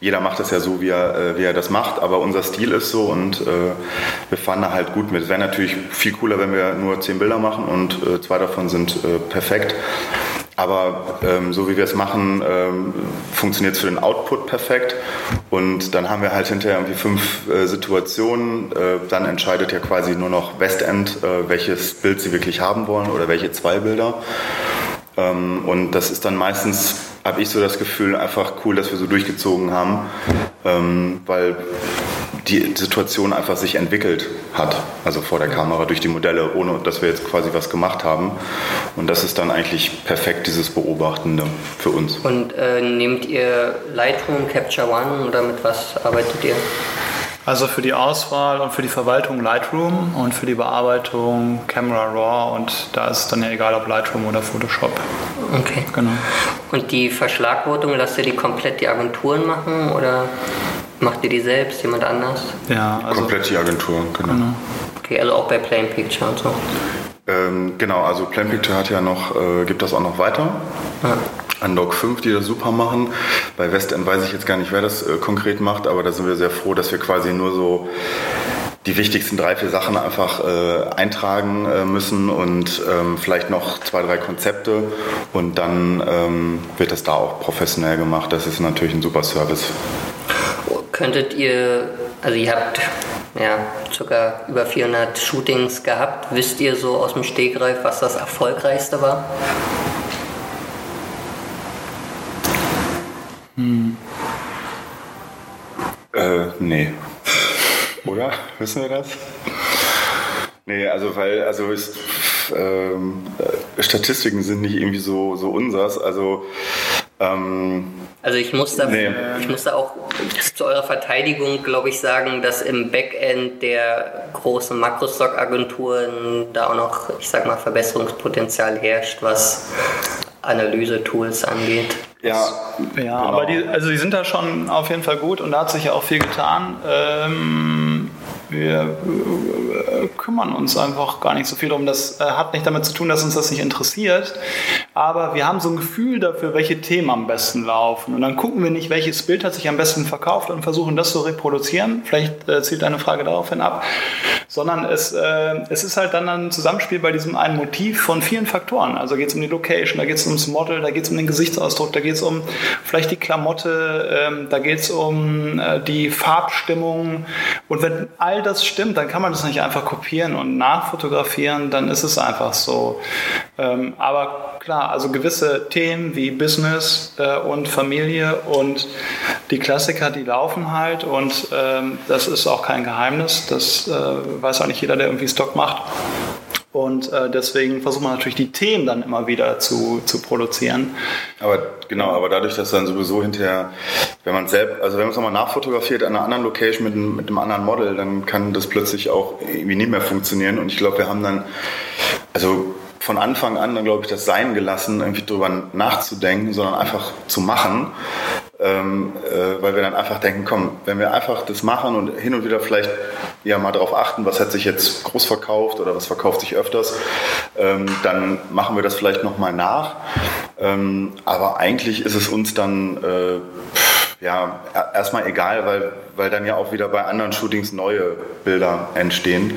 jeder macht es ja so, wie er, äh, wie er das macht, aber unser Stil ist so und äh, wir fahren da halt gut mit. Es wäre natürlich viel cooler, wenn wir nur zehn Bilder machen und äh, zwei davon sind äh, perfekt. Aber ähm, so wie wir es machen, ähm, funktioniert es für den Output perfekt. Und dann haben wir halt hinterher irgendwie fünf äh, Situationen. Äh, dann entscheidet ja quasi nur noch Westend, äh, welches Bild sie wirklich haben wollen oder welche zwei Bilder. Ähm, und das ist dann meistens habe ich so das Gefühl, einfach cool, dass wir so durchgezogen haben, ähm, weil die Situation einfach sich entwickelt hat, also vor der Kamera durch die Modelle, ohne dass wir jetzt quasi was gemacht haben. Und das ist dann eigentlich perfekt, dieses Beobachtende für uns. Und äh, nehmt ihr Lightroom, Capture One oder mit was arbeitet ihr? Also für die Auswahl und für die Verwaltung Lightroom und für die Bearbeitung Camera Raw und da ist es dann ja egal, ob Lightroom oder Photoshop. Okay. Genau. Und die Verschlagwortung, lasst ihr die komplett die Agenturen machen oder macht ihr die selbst, jemand anders? Ja, also komplett die Agenturen, genau. genau. Okay, also auch bei Plain Picture und so. Ähm, genau, also Plain Picture hat ja noch, äh, gibt das auch noch weiter. Ja. Unlock 5, die das super machen. Bei Westend weiß ich jetzt gar nicht, wer das äh, konkret macht, aber da sind wir sehr froh, dass wir quasi nur so die wichtigsten drei, vier Sachen einfach äh, eintragen äh, müssen und ähm, vielleicht noch zwei, drei Konzepte und dann ähm, wird das da auch professionell gemacht. Das ist natürlich ein super Service. Könntet ihr, also ihr habt ja, circa über 400 Shootings gehabt. Wisst ihr so aus dem Stegreif, was das erfolgreichste war? Hm. Äh, nee. Oder? Wissen wir das? Nee, also weil, also ist, ähm, äh, Statistiken sind nicht irgendwie so, so unsers. Also ähm, also ich muss, da, nee. ich muss da auch zu eurer Verteidigung, glaube ich, sagen, dass im Backend der großen Makrostock-Agenturen da auch noch, ich sag mal, Verbesserungspotenzial herrscht, was Analyse-Tools angeht. Ja, ja genau. aber die, also die sind da schon auf jeden Fall gut und da hat sich ja auch viel getan. Ähm, wir äh, kümmern uns einfach gar nicht so viel darum. Das äh, hat nicht damit zu tun, dass uns das nicht interessiert, aber wir haben so ein Gefühl dafür, welche Themen am besten laufen. Und dann gucken wir nicht, welches Bild hat sich am besten verkauft und versuchen das zu reproduzieren. Vielleicht äh, zielt deine Frage daraufhin ab, sondern es, äh, es ist halt dann ein Zusammenspiel bei diesem einen Motiv von vielen Faktoren. Also geht es um die Location, da geht es ums Model, da geht es um den Gesichtsausdruck, da geht es um vielleicht die Klamotte, ähm, da geht es um äh, die Farbstimmung. Und wenn all das stimmt, dann kann man das nicht einfach kopieren und nachfotografieren, dann ist es einfach so. Ähm, aber klar, also gewisse Themen wie Business äh, und Familie und die Klassiker, die laufen halt und ähm, das ist auch kein Geheimnis. Das äh, weiß auch nicht jeder, der irgendwie Stock macht. Und äh, deswegen versucht man natürlich die Themen dann immer wieder zu, zu produzieren. Aber genau, aber dadurch, dass dann sowieso hinterher, wenn man selbst, also wenn man es nochmal nachfotografiert an einer anderen Location mit, einem, mit einem anderen Model, dann kann das plötzlich auch irgendwie nicht mehr funktionieren. Und ich glaube, wir haben dann, also von Anfang an dann, glaube ich, das Sein gelassen, irgendwie drüber nachzudenken, sondern einfach zu machen. Ähm, äh, weil wir dann einfach denken, komm, wenn wir einfach das machen und hin und wieder vielleicht ja mal darauf achten, was hat sich jetzt groß verkauft oder was verkauft sich öfters, ähm, dann machen wir das vielleicht nochmal nach. Ähm, aber eigentlich ist es uns dann äh, ja erstmal egal, weil weil dann ja auch wieder bei anderen Shootings neue Bilder entstehen.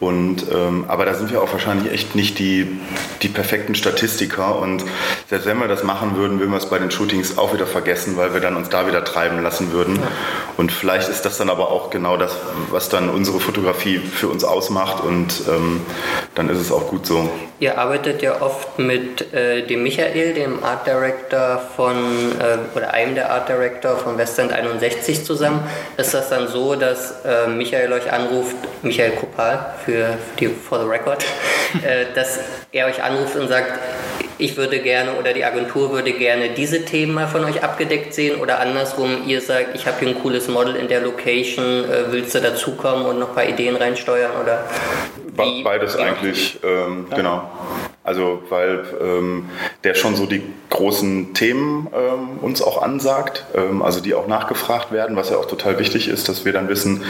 Und, ähm, aber da sind wir auch wahrscheinlich echt nicht die, die perfekten Statistiker. Und selbst wenn wir das machen würden, würden wir es bei den Shootings auch wieder vergessen, weil wir dann uns da wieder treiben lassen würden. Und vielleicht ist das dann aber auch genau das, was dann unsere Fotografie für uns ausmacht. Und ähm, dann ist es auch gut so. Ihr arbeitet ja oft mit äh, dem Michael, dem Art Director von, äh, oder einem der Art Director von Westend 61 zusammen ist das dann so, dass äh, Michael euch anruft, Michael Kopal für, die For the Record, (laughs) äh, dass er euch anruft und sagt, ich würde gerne oder die Agentur würde gerne diese Themen mal von euch abgedeckt sehen oder andersrum, ihr sagt, ich habe hier ein cooles Model in der Location, äh, willst du dazukommen und noch ein paar Ideen reinsteuern oder? Wie, Beides eigentlich, ähm, ja. genau. Also weil ähm, der schon so die großen Themen ähm, uns auch ansagt, ähm, also die auch nachgefragt werden, was ja auch total wichtig ist, dass wir dann wissen,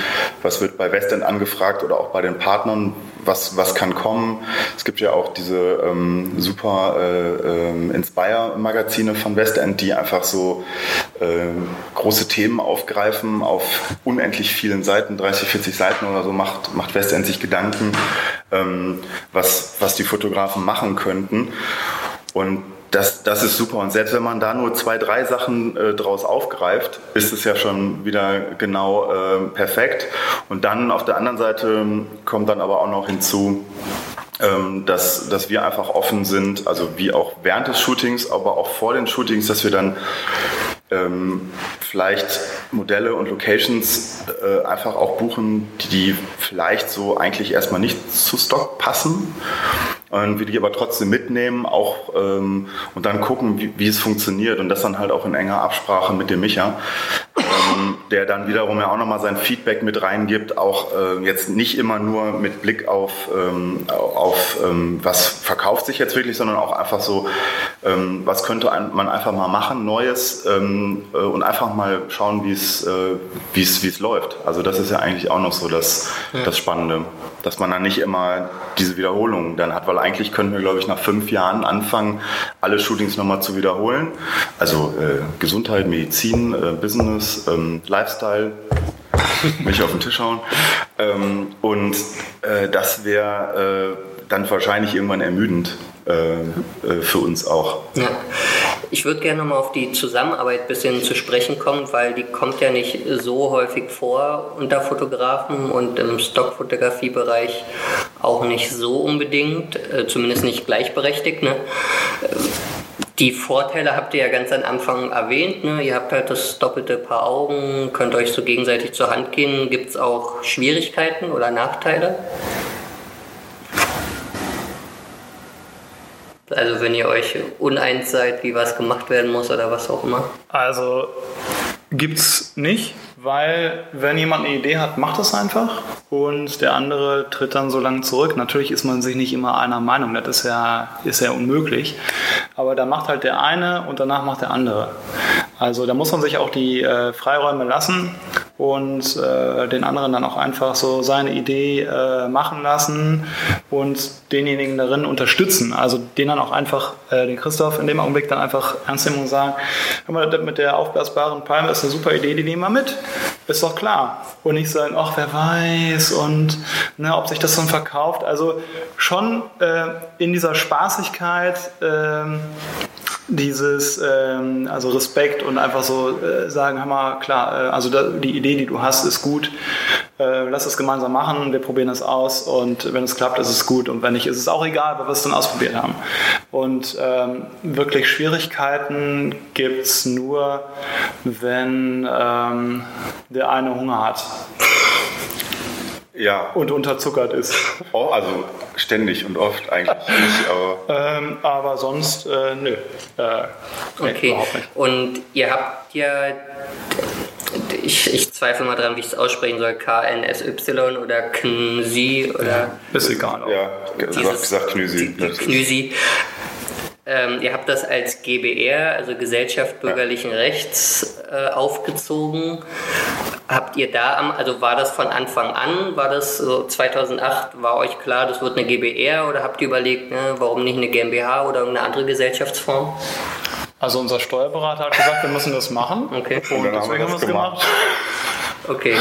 was wird bei Westend angefragt oder auch bei den Partnern, was, was kann kommen. Es gibt ja auch diese ähm, super äh, äh, Inspire-Magazine von Westend, die einfach so äh, große Themen aufgreifen auf unendlich vielen Seiten, 30, 40 Seiten oder so macht, macht Westend sich Gedanken, ähm, was, was die Fotografen machen könnten. Und das, das ist super. Und selbst wenn man da nur zwei, drei Sachen äh, draus aufgreift, ist es ja schon wieder genau äh, perfekt. Und dann auf der anderen Seite kommt dann aber auch noch hinzu, ähm, dass, dass wir einfach offen sind, also wie auch während des Shootings, aber auch vor den Shootings, dass wir dann ähm, vielleicht Modelle und Locations äh, einfach auch buchen, die, die vielleicht so eigentlich erstmal nicht zu Stock passen und wir die aber trotzdem mitnehmen auch ähm, und dann gucken, wie, wie, es funktioniert und das dann halt auch in enger Absprache mit dem Micha, ähm, der dann wiederum ja auch nochmal sein Feedback mit reingibt, auch äh, jetzt nicht immer nur mit Blick auf, ähm, auf ähm, was verkauft sich jetzt wirklich, sondern auch einfach so, ähm, was könnte man einfach mal machen, Neues ähm, äh, und einfach mal schauen, wie es, äh, wie es, wie es läuft. Also das ist ja eigentlich auch noch so das, das Spannende, dass man dann nicht immer diese Wiederholungen dann hat, weil eigentlich könnten wir, glaube ich, nach fünf Jahren anfangen, alle Shootings nochmal zu wiederholen. Also äh, Gesundheit, Medizin, äh, Business, ähm, Lifestyle, (laughs) mich auf den Tisch hauen. Ähm, und äh, das wäre äh, dann wahrscheinlich irgendwann ermüdend äh, äh, für uns auch. Ja. Ich würde gerne nochmal auf die Zusammenarbeit ein bisschen zu sprechen kommen, weil die kommt ja nicht so häufig vor unter Fotografen und im Stockfotografiebereich auch nicht so unbedingt, äh, zumindest nicht gleichberechtigt. Ne? Die Vorteile habt ihr ja ganz am Anfang erwähnt. Ne? Ihr habt halt das doppelte Paar Augen, könnt euch so gegenseitig zur Hand gehen. Gibt es auch Schwierigkeiten oder Nachteile? Also wenn ihr euch uneins seid, wie was gemacht werden muss oder was auch immer? Also gibt's nicht, weil wenn jemand eine Idee hat, macht es einfach und der andere tritt dann so lange zurück. Natürlich ist man sich nicht immer einer Meinung, das ist ja, ist ja unmöglich. Aber da macht halt der eine und danach macht der andere. Also da muss man sich auch die äh, Freiräume lassen und äh, den anderen dann auch einfach so seine Idee äh, machen lassen und denjenigen darin unterstützen. Also den dann auch einfach, äh, den Christoph in dem Augenblick dann einfach ernst nehmen und sagen, hör mal, mit der aufblasbaren Palme ist eine super Idee, die nehmen wir mit. Ist doch klar. Und nicht sagen, ach, wer weiß und ne, ob sich das dann verkauft. Also schon äh, in dieser Spaßigkeit ähm, dieses ähm, also Respekt und einfach so äh, sagen, hör mal, klar, äh, also da, die Idee, die du hast, ist gut. Äh, lass es gemeinsam machen, wir probieren es aus und wenn es klappt, ist es gut und wenn nicht, ist es auch egal, weil wir es dann ausprobiert haben. Und ähm, wirklich Schwierigkeiten gibt es nur, wenn ähm, der eine Hunger hat ja. und unterzuckert ist. (laughs) Oh, also ständig und oft eigentlich nicht. Aber, ähm, aber sonst, äh, nö. Äh, nee, okay. Und ihr habt ja, ich, ich zweifle mal dran, wie ich es aussprechen soll, KNSY oder KNSI oder. Ist egal. Ja, du hast gesagt Knüsi. Knüsi. Ähm, ihr habt das als GBR, also Gesellschaft bürgerlichen ja. Rechts, äh, aufgezogen. Habt ihr da, am, also war das von Anfang an, war das so 2008, war euch klar, das wird eine GBR oder habt ihr überlegt, ne, warum nicht eine GmbH oder irgendeine andere Gesellschaftsform? Also unser Steuerberater hat gesagt, wir müssen das machen. Okay. Und, Und deswegen haben wir es gemacht. gemacht. Okay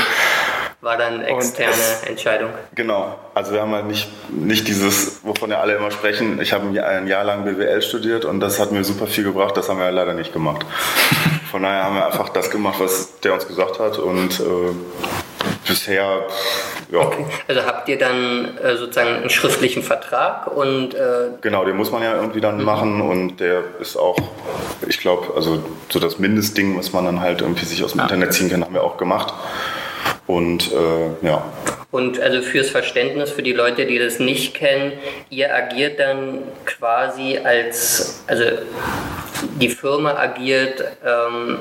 war dann externe es, Entscheidung. Genau. Also wir haben halt nicht, nicht dieses, wovon ja alle immer sprechen. Ich habe ein Jahr lang BWL studiert und das hat mir super viel gebracht. Das haben wir ja leider nicht gemacht. (laughs) Von daher haben wir einfach das gemacht, was der uns gesagt hat und äh, bisher ja. Okay. Also habt ihr dann äh, sozusagen einen schriftlichen Vertrag und äh genau, den muss man ja irgendwie dann mhm. machen und der ist auch, ich glaube, also so das Mindestding, was man dann halt irgendwie sich aus dem ja. Internet ziehen kann, haben wir auch gemacht. Und äh, ja. Und also fürs Verständnis für die Leute, die das nicht kennen, ihr agiert dann quasi als, also die Firma agiert, ähm,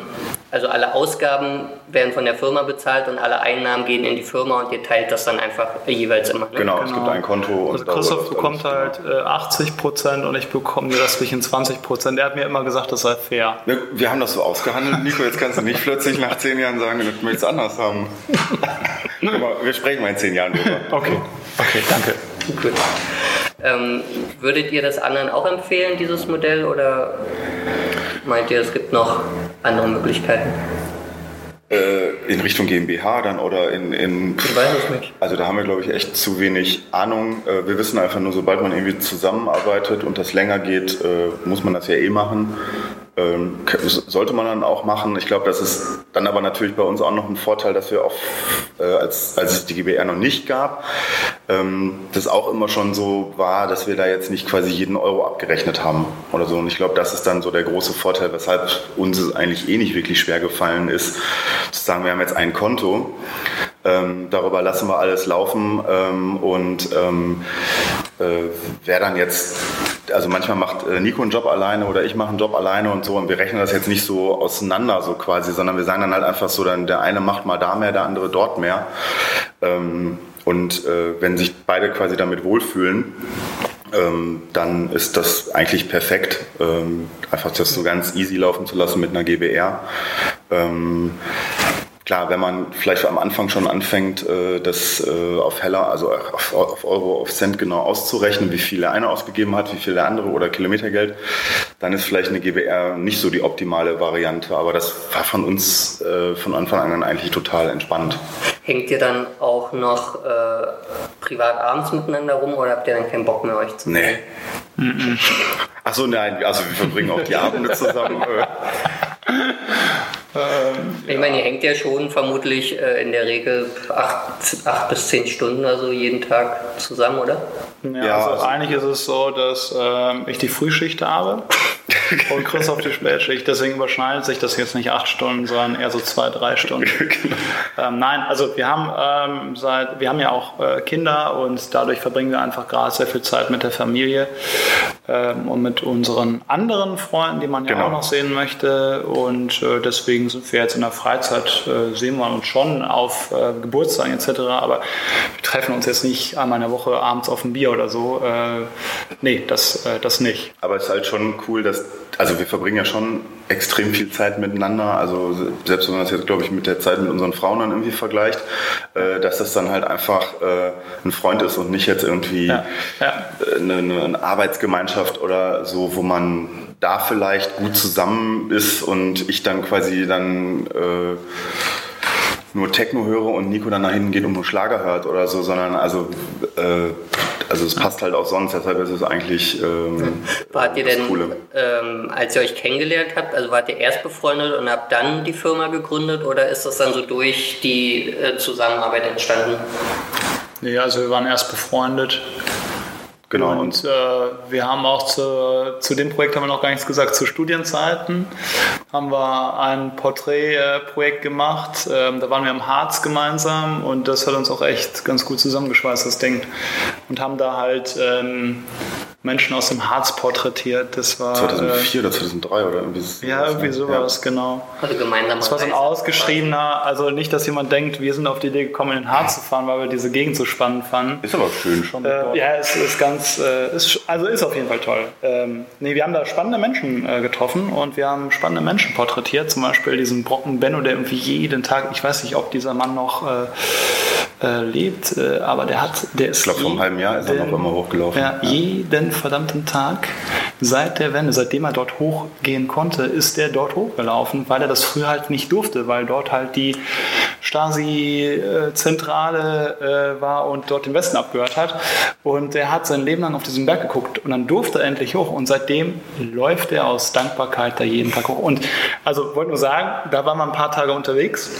also alle Ausgaben werden von der Firma bezahlt und alle Einnahmen gehen in die Firma und ihr teilt das dann einfach jeweils immer. Ne? Genau, genau, es gibt ein Konto. Und also Christoph bekommt halt äh, 80 Prozent und ich bekomme die restlichen 20 Prozent. Er hat mir immer gesagt, das sei fair. Wir, wir haben das so ausgehandelt, Nico. Jetzt kannst du nicht plötzlich nach zehn Jahren sagen, du möchtest anders haben. (laughs) wir sprechen mal in zehn Jahren drüber. Okay, okay, danke. Gut. Ähm, würdet ihr das anderen auch empfehlen, dieses Modell, oder meint ihr, es gibt noch andere Möglichkeiten? Äh, in Richtung GmbH dann oder in, in ich weiß es nicht. Also da haben wir, glaube ich, echt zu wenig Ahnung. Äh, wir wissen einfach nur, sobald man irgendwie zusammenarbeitet und das länger geht, äh, muss man das ja eh machen. Ähm, sollte man dann auch machen. Ich glaube, das ist dann aber natürlich bei uns auch noch ein Vorteil, dass wir auch, äh, als, als es die GBR noch nicht gab, ähm, das auch immer schon so war, dass wir da jetzt nicht quasi jeden Euro abgerechnet haben oder so. Und ich glaube, das ist dann so der große Vorteil, weshalb uns es eigentlich eh nicht wirklich schwer gefallen ist, zu sagen, wir haben jetzt ein Konto, ähm, darüber lassen wir alles laufen ähm, und ähm, äh, wer dann jetzt also manchmal macht äh, Nico einen Job alleine oder ich mache einen Job alleine und so und wir rechnen das jetzt nicht so auseinander so quasi, sondern wir sagen dann halt einfach so, dann der eine macht mal da mehr, der andere dort mehr. Ähm, und äh, wenn sich beide quasi damit wohlfühlen, ähm, dann ist das eigentlich perfekt, ähm, einfach das so ganz easy laufen zu lassen mit einer GBR. Ähm, Klar, wenn man vielleicht am Anfang schon anfängt, äh, das äh, auf Heller, also auf, Euro, auf Cent genau auszurechnen, wie viel der eine ausgegeben hat, wie viel der andere oder Kilometergeld, dann ist vielleicht eine GBR nicht so die optimale Variante. Aber das war von uns äh, von Anfang an eigentlich total entspannt. Hängt ihr dann auch noch äh, privat abends miteinander rum oder habt ihr dann keinen Bock mehr euch zu sehen? Nee. Achso, nein, also wir verbringen auch die Abende zusammen. (laughs) Ähm, ich meine, ihr hängt ja schon vermutlich äh, in der Regel acht, acht bis zehn Stunden also jeden Tag zusammen, oder? Ja, ja also, also eigentlich ist es so, dass äh, ich die Frühschicht habe (laughs) und Chris auf die Spätschicht. Deswegen überschneidet sich das jetzt nicht acht Stunden, sondern eher so zwei, drei Stunden. (laughs) genau. ähm, nein, also wir haben ähm, seit, wir haben ja auch äh, Kinder und dadurch verbringen wir einfach gerade sehr viel Zeit mit der Familie ähm, und mit unseren anderen Freunden, die man ja genau. auch noch sehen möchte. Und äh, deswegen deswegen sind wir jetzt in der Freizeit, äh, sehen wir uns schon auf äh, Geburtstagen etc., aber wir treffen uns jetzt nicht einmal in der Woche abends auf ein Bier oder so. Äh, nee, das, äh, das nicht. Aber es ist halt schon cool, dass, also wir verbringen ja schon extrem viel Zeit miteinander, also selbst wenn man das jetzt, glaube ich, mit der Zeit mit unseren Frauen dann irgendwie vergleicht, äh, dass das dann halt einfach äh, ein Freund ist und nicht jetzt irgendwie ja, ja. Eine, eine Arbeitsgemeinschaft oder so, wo man da vielleicht gut zusammen ist und ich dann quasi dann äh, nur Techno höre und Nico dann nach hinten geht und nur Schlager hört oder so, sondern also äh, also es passt halt auch sonst, deshalb ist es eigentlich ähm, Wart ihr denn, ähm, als ihr euch kennengelernt habt, also wart ihr erst befreundet und habt dann die Firma gegründet oder ist das dann so durch die äh, Zusammenarbeit entstanden? Nee, also wir waren erst befreundet Genau. Und äh, wir haben auch zu, zu dem Projekt haben wir noch gar nichts gesagt. Zu Studienzeiten haben wir ein Porträtprojekt gemacht. Ähm, da waren wir im Harz gemeinsam und das hat uns auch echt ganz gut zusammengeschweißt, das Ding. Und haben da halt ähm, Menschen aus dem Harz porträtiert. Das war 2004 äh, oder 2003 oder irgendwie Ja, irgendwie ne? sowas, ja. genau. Also gemeinsam. Das war so ein ausgeschriebener, also nicht, dass jemand denkt, wir sind auf die Idee gekommen, in den Harz zu fahren, weil wir diese Gegend so spannend fanden. Ist aber schön schon. Äh, ja, es ist ganz, äh, ist, also ist auf jeden Fall toll. Ähm, nee, wir haben da spannende Menschen äh, getroffen und wir haben spannende Menschen porträtiert. Zum Beispiel diesen Brocken Benno, der irgendwie jeden Tag, ich weiß nicht, ob dieser Mann noch äh, äh, lebt, äh, aber der hat, der ist. Ich glaube, vor einem halben Jahr ist er noch immer hochgelaufen. Ja, ja, jeden verdammten Tag seit der Wende, seitdem er dort hochgehen konnte, ist er dort hochgelaufen, weil er das früher halt nicht durfte, weil dort halt die Stasi-Zentrale äh, war und dort den Westen abgehört hat. Und er hat sein Leben lang auf diesen Berg geguckt und dann durfte er endlich hoch und seitdem läuft er aus Dankbarkeit da jeden Tag hoch. Und also wollte nur sagen, da waren wir ein paar Tage unterwegs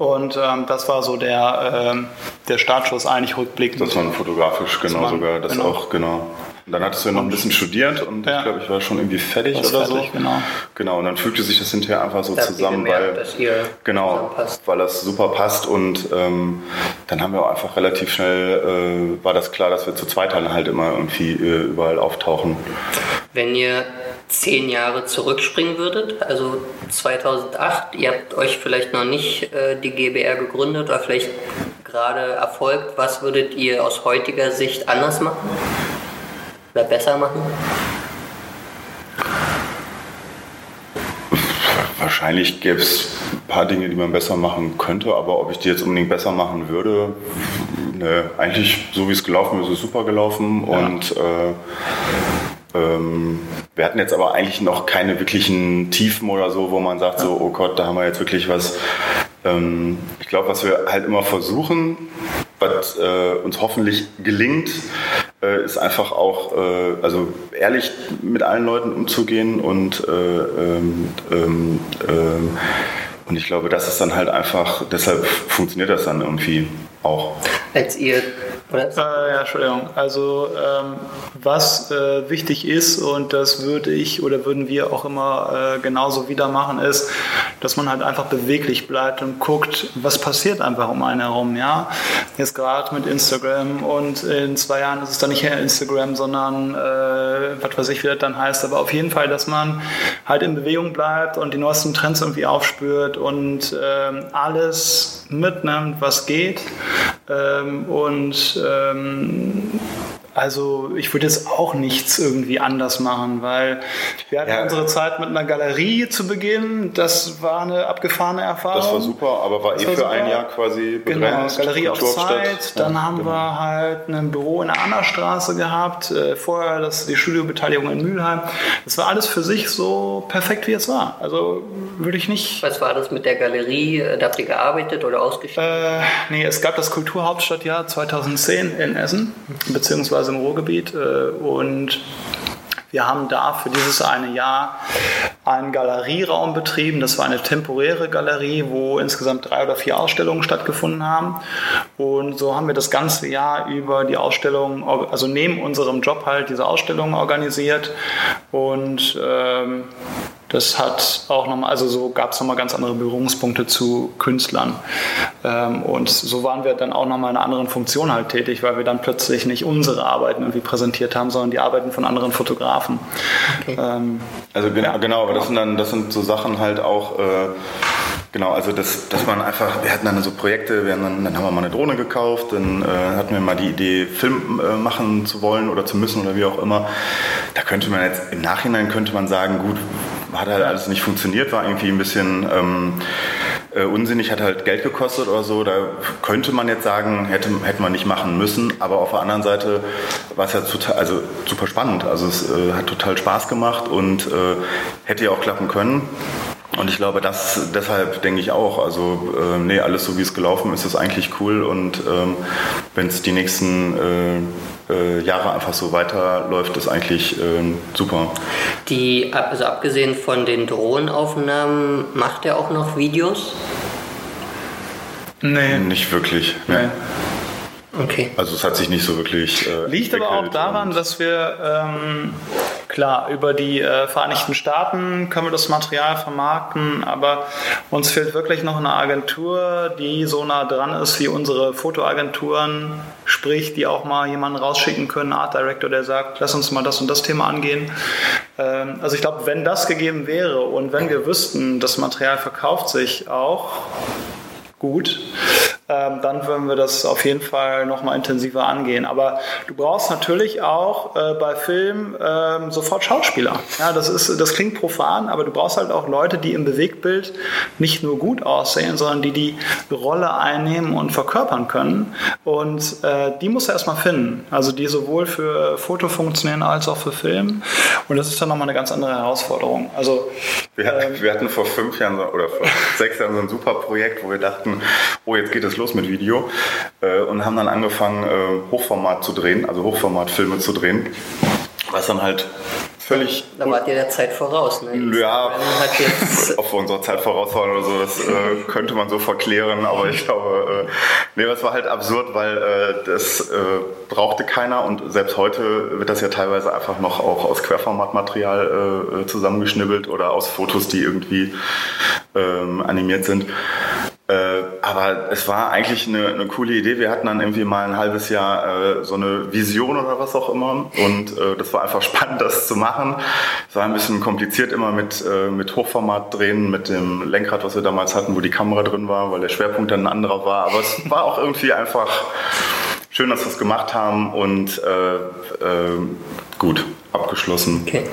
und ähm, das war so der, ähm, der Startschuss eigentlich rückblickend. Das war fotografisch, genau sogar. Das genau. auch, genau. Und dann hattest du ja noch ein bisschen studiert und ja. ich glaube, ich war schon irgendwie fertig oder fertig, so. Genau. genau, und dann fügte sich das hinterher einfach so da zusammen, weil, genau, weil das super passt und ähm, dann haben wir auch einfach relativ schnell, äh, war das klar, dass wir zu zweit halt immer irgendwie äh, überall auftauchen. Wenn ihr zehn Jahre zurückspringen würdet, also 2008, ihr habt euch vielleicht noch nicht äh, die GBR gegründet oder vielleicht gerade erfolgt, was würdet ihr aus heutiger Sicht anders machen oder besser machen? Wahrscheinlich gäbe es ein paar Dinge, die man besser machen könnte, aber ob ich die jetzt unbedingt besser machen würde, ne, eigentlich so wie es gelaufen ist, ist es super gelaufen ja. und äh, ähm, wir hatten jetzt aber eigentlich noch keine wirklichen Tiefen oder so, wo man sagt, so, oh Gott, da haben wir jetzt wirklich was. Ähm, ich glaube, was wir halt immer versuchen, was äh, uns hoffentlich gelingt, äh, ist einfach auch, äh, also ehrlich mit allen Leuten umzugehen und äh, ähm, ähm, ähm, und ich glaube, das ist dann halt einfach, deshalb funktioniert das dann irgendwie auch. Als ihr äh, ja, Entschuldigung. Also ähm, was äh, wichtig ist und das würde ich oder würden wir auch immer äh, genauso wieder machen, ist, dass man halt einfach beweglich bleibt und guckt, was passiert einfach um einen herum. Ja, jetzt gerade mit Instagram und in zwei Jahren ist es dann nicht mehr Instagram, sondern äh, was weiß ich, wie das dann heißt. Aber auf jeden Fall, dass man halt in Bewegung bleibt und die neuesten Trends irgendwie aufspürt und ähm, alles mitnimmt, was geht ähm, und ähm, also ich würde jetzt auch nichts irgendwie anders machen, weil wir hatten ja. unsere Zeit mit einer Galerie zu Beginn. Das war eine abgefahrene Erfahrung. Das war super, aber war das eh war für super. ein Jahr quasi begrenzt. Genau, Galerie auf Zeit. Dann ja, haben genau. wir halt ein Büro in der Annastraße gehabt. Äh, vorher das, die Studiobeteiligung in Mülheim. Das war alles für sich so perfekt, wie es war. Also würde ich nicht... Was war das mit der Galerie? Da habt ihr gearbeitet oder ausgestellt? Äh, nee, es gab das Kulturhauptstadtjahr 2010 in Essen, beziehungsweise beziehungsweise im Ruhrgebiet. Und wir haben da für dieses eine Jahr einen Galerieraum betrieben. Das war eine temporäre Galerie, wo insgesamt drei oder vier Ausstellungen stattgefunden haben. Und so haben wir das ganze Jahr über die Ausstellungen, also neben unserem Job halt diese Ausstellungen organisiert. Und ähm, das hat auch nochmal, also so gab es nochmal ganz andere Berührungspunkte zu Künstlern. Ähm, und so waren wir dann auch nochmal in einer anderen Funktion halt tätig, weil wir dann plötzlich nicht unsere Arbeiten irgendwie präsentiert haben, sondern die Arbeiten von anderen Fotografen. Okay. Ähm, also genau, ja, genau, aber das sind dann, das sind so Sachen halt auch, äh, Genau, also das, dass man einfach, wir hatten dann so Projekte, wir haben dann, dann haben wir mal eine Drohne gekauft, dann äh, hatten wir mal die Idee, Film äh, machen zu wollen oder zu müssen oder wie auch immer. Da könnte man jetzt, im Nachhinein könnte man sagen, gut, hat halt alles nicht funktioniert, war irgendwie ein bisschen ähm, äh, unsinnig, hat halt Geld gekostet oder so. Da könnte man jetzt sagen, hätte, hätte man nicht machen müssen. Aber auf der anderen Seite war es ja total, also super spannend. Also es äh, hat total Spaß gemacht und äh, hätte ja auch klappen können. Und ich glaube, das deshalb denke ich auch. Also äh, nee, alles so wie es gelaufen ist, ist eigentlich cool. Und ähm, wenn es die nächsten äh, äh, Jahre einfach so weiterläuft, ist eigentlich äh, super. Die, also abgesehen von den Drohnenaufnahmen, macht er auch noch Videos? Nee. Nicht wirklich. Nee. nee. Okay. Also es hat sich nicht so wirklich. Äh, Liegt aber auch daran, dass wir ähm, klar über die äh, Vereinigten Staaten können wir das Material vermarkten, aber uns fehlt wirklich noch eine Agentur, die so nah dran ist wie unsere Fotoagenturen, sprich, die auch mal jemanden rausschicken können, Art Director, der sagt, lass uns mal das und das Thema angehen. Ähm, also ich glaube, wenn das gegeben wäre und wenn wir wüssten, das Material verkauft sich auch gut, dann würden wir das auf jeden Fall nochmal intensiver angehen. Aber du brauchst natürlich auch äh, bei Film ähm, sofort Schauspieler. Ja, das, ist, das klingt profan, aber du brauchst halt auch Leute, die im Bewegtbild nicht nur gut aussehen, sondern die die Rolle einnehmen und verkörpern können. Und äh, die musst du erstmal finden. Also die sowohl für Foto funktionieren als auch für Film. Und das ist dann nochmal eine ganz andere Herausforderung. Also, wir, ähm, wir hatten vor fünf Jahren oder vor (laughs) sechs Jahren so ein super Projekt, wo wir dachten, oh, jetzt geht es los mit Video äh, und haben dann angefangen, äh, Hochformat zu drehen, also Hochformatfilme zu drehen. Was dann halt völlig. Da wart ihr der Zeit voraus, ne? Ja, (laughs) auf unserer Zeit voraus waren oder so, das äh, könnte man so verklären, aber ich glaube, äh, nee, das war halt absurd, weil äh, das äh, brauchte keiner und selbst heute wird das ja teilweise einfach noch auch aus Querformatmaterial äh, zusammengeschnibbelt oder aus Fotos, die irgendwie ähm, animiert sind. Äh, aber es war eigentlich eine, eine, coole Idee. Wir hatten dann irgendwie mal ein halbes Jahr äh, so eine Vision oder was auch immer. Und äh, das war einfach (laughs) spannend, das zu machen. Es war ein bisschen kompliziert immer mit, äh, mit Hochformat drehen, mit dem Lenkrad, was wir damals hatten, wo die Kamera drin war, weil der Schwerpunkt dann ein anderer war. Aber es war auch irgendwie einfach schön, dass wir es gemacht haben und äh, äh, gut, abgeschlossen. Okay.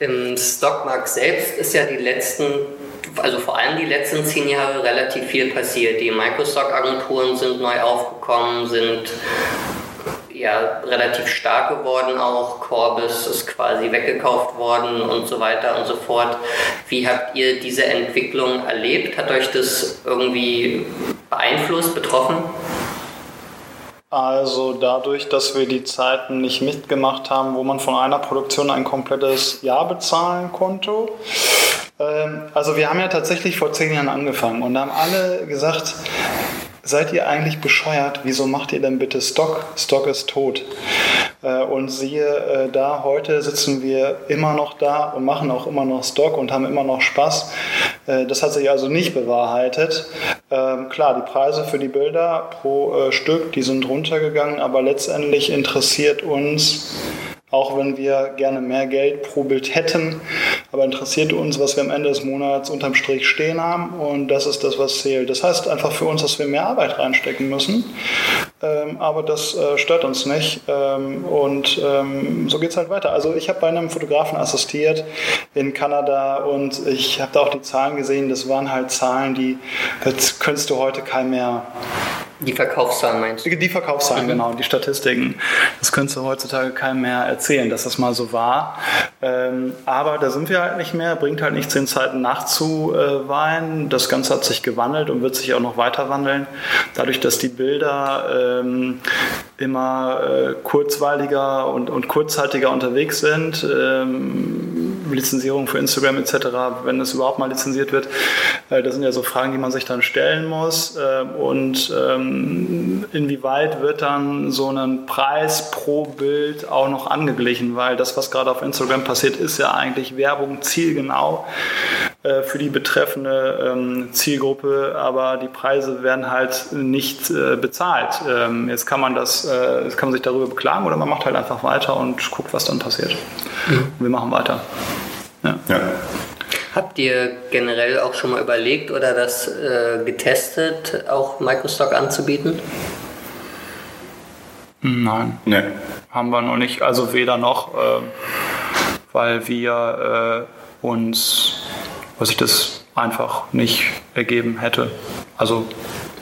Im Stockmarkt selbst ist ja die letzten also vor allem die letzten zehn Jahre relativ viel passiert. Die Microstock-Agenturen sind neu aufgekommen, sind ja relativ stark geworden auch. Corbis ist quasi weggekauft worden und so weiter und so fort. Wie habt ihr diese Entwicklung erlebt? Hat euch das irgendwie beeinflusst, betroffen? Also dadurch, dass wir die Zeiten nicht mitgemacht haben, wo man von einer Produktion ein komplettes Jahr bezahlen konnte. Ähm, also wir haben ja tatsächlich vor zehn Jahren angefangen und haben alle gesagt, seid ihr eigentlich bescheuert? Wieso macht ihr denn bitte Stock? Stock ist tot. Äh, und siehe äh, da, heute sitzen wir immer noch da und machen auch immer noch Stock und haben immer noch Spaß. Äh, das hat sich also nicht bewahrheitet. Ähm, klar, die Preise für die Bilder pro Stück, die sind runtergegangen, aber letztendlich interessiert uns auch wenn wir gerne mehr Geld pro Bild hätten. Aber interessiert uns, was wir am Ende des Monats unterm Strich stehen haben und das ist das, was zählt. Das heißt einfach für uns, dass wir mehr Arbeit reinstecken müssen, ähm, aber das äh, stört uns nicht ähm, und ähm, so geht es halt weiter. Also ich habe bei einem Fotografen assistiert in Kanada und ich habe da auch die Zahlen gesehen, das waren halt Zahlen, die das könntest du heute kein mehr die Verkaufszahlen meinst du? Die Verkaufszahlen, mhm. genau, die Statistiken. Das könntest du heutzutage keinem mehr erzählen, dass das mal so war. Ähm, aber da sind wir halt nicht mehr, bringt halt nichts, den Zeiten nachzuweinen. Das Ganze hat sich gewandelt und wird sich auch noch weiter wandeln. Dadurch, dass die Bilder ähm, immer äh, kurzweiliger und, und kurzzeitiger unterwegs sind, ähm, Lizenzierung für Instagram etc., wenn es überhaupt mal lizenziert wird. Äh, das sind ja so Fragen, die man sich dann stellen muss. Äh, und ähm, inwieweit wird dann so ein Preis pro Bild auch noch angeglichen? Weil das, was gerade auf Instagram passiert, ist ja eigentlich Werbung zielgenau äh, für die betreffende ähm, Zielgruppe, aber die Preise werden halt nicht bezahlt. Ähm, jetzt kann man das, jetzt kann man sich darüber beklagen oder man macht halt einfach weiter und guckt, was dann passiert. Mhm. Wir machen weiter. Ja. ja. Habt ihr generell auch schon mal überlegt oder das äh, getestet, auch Microstock anzubieten? Nein. Nee. Haben wir noch nicht. Also weder noch, äh, weil wir äh, uns, was ich das einfach nicht ergeben hätte. Also.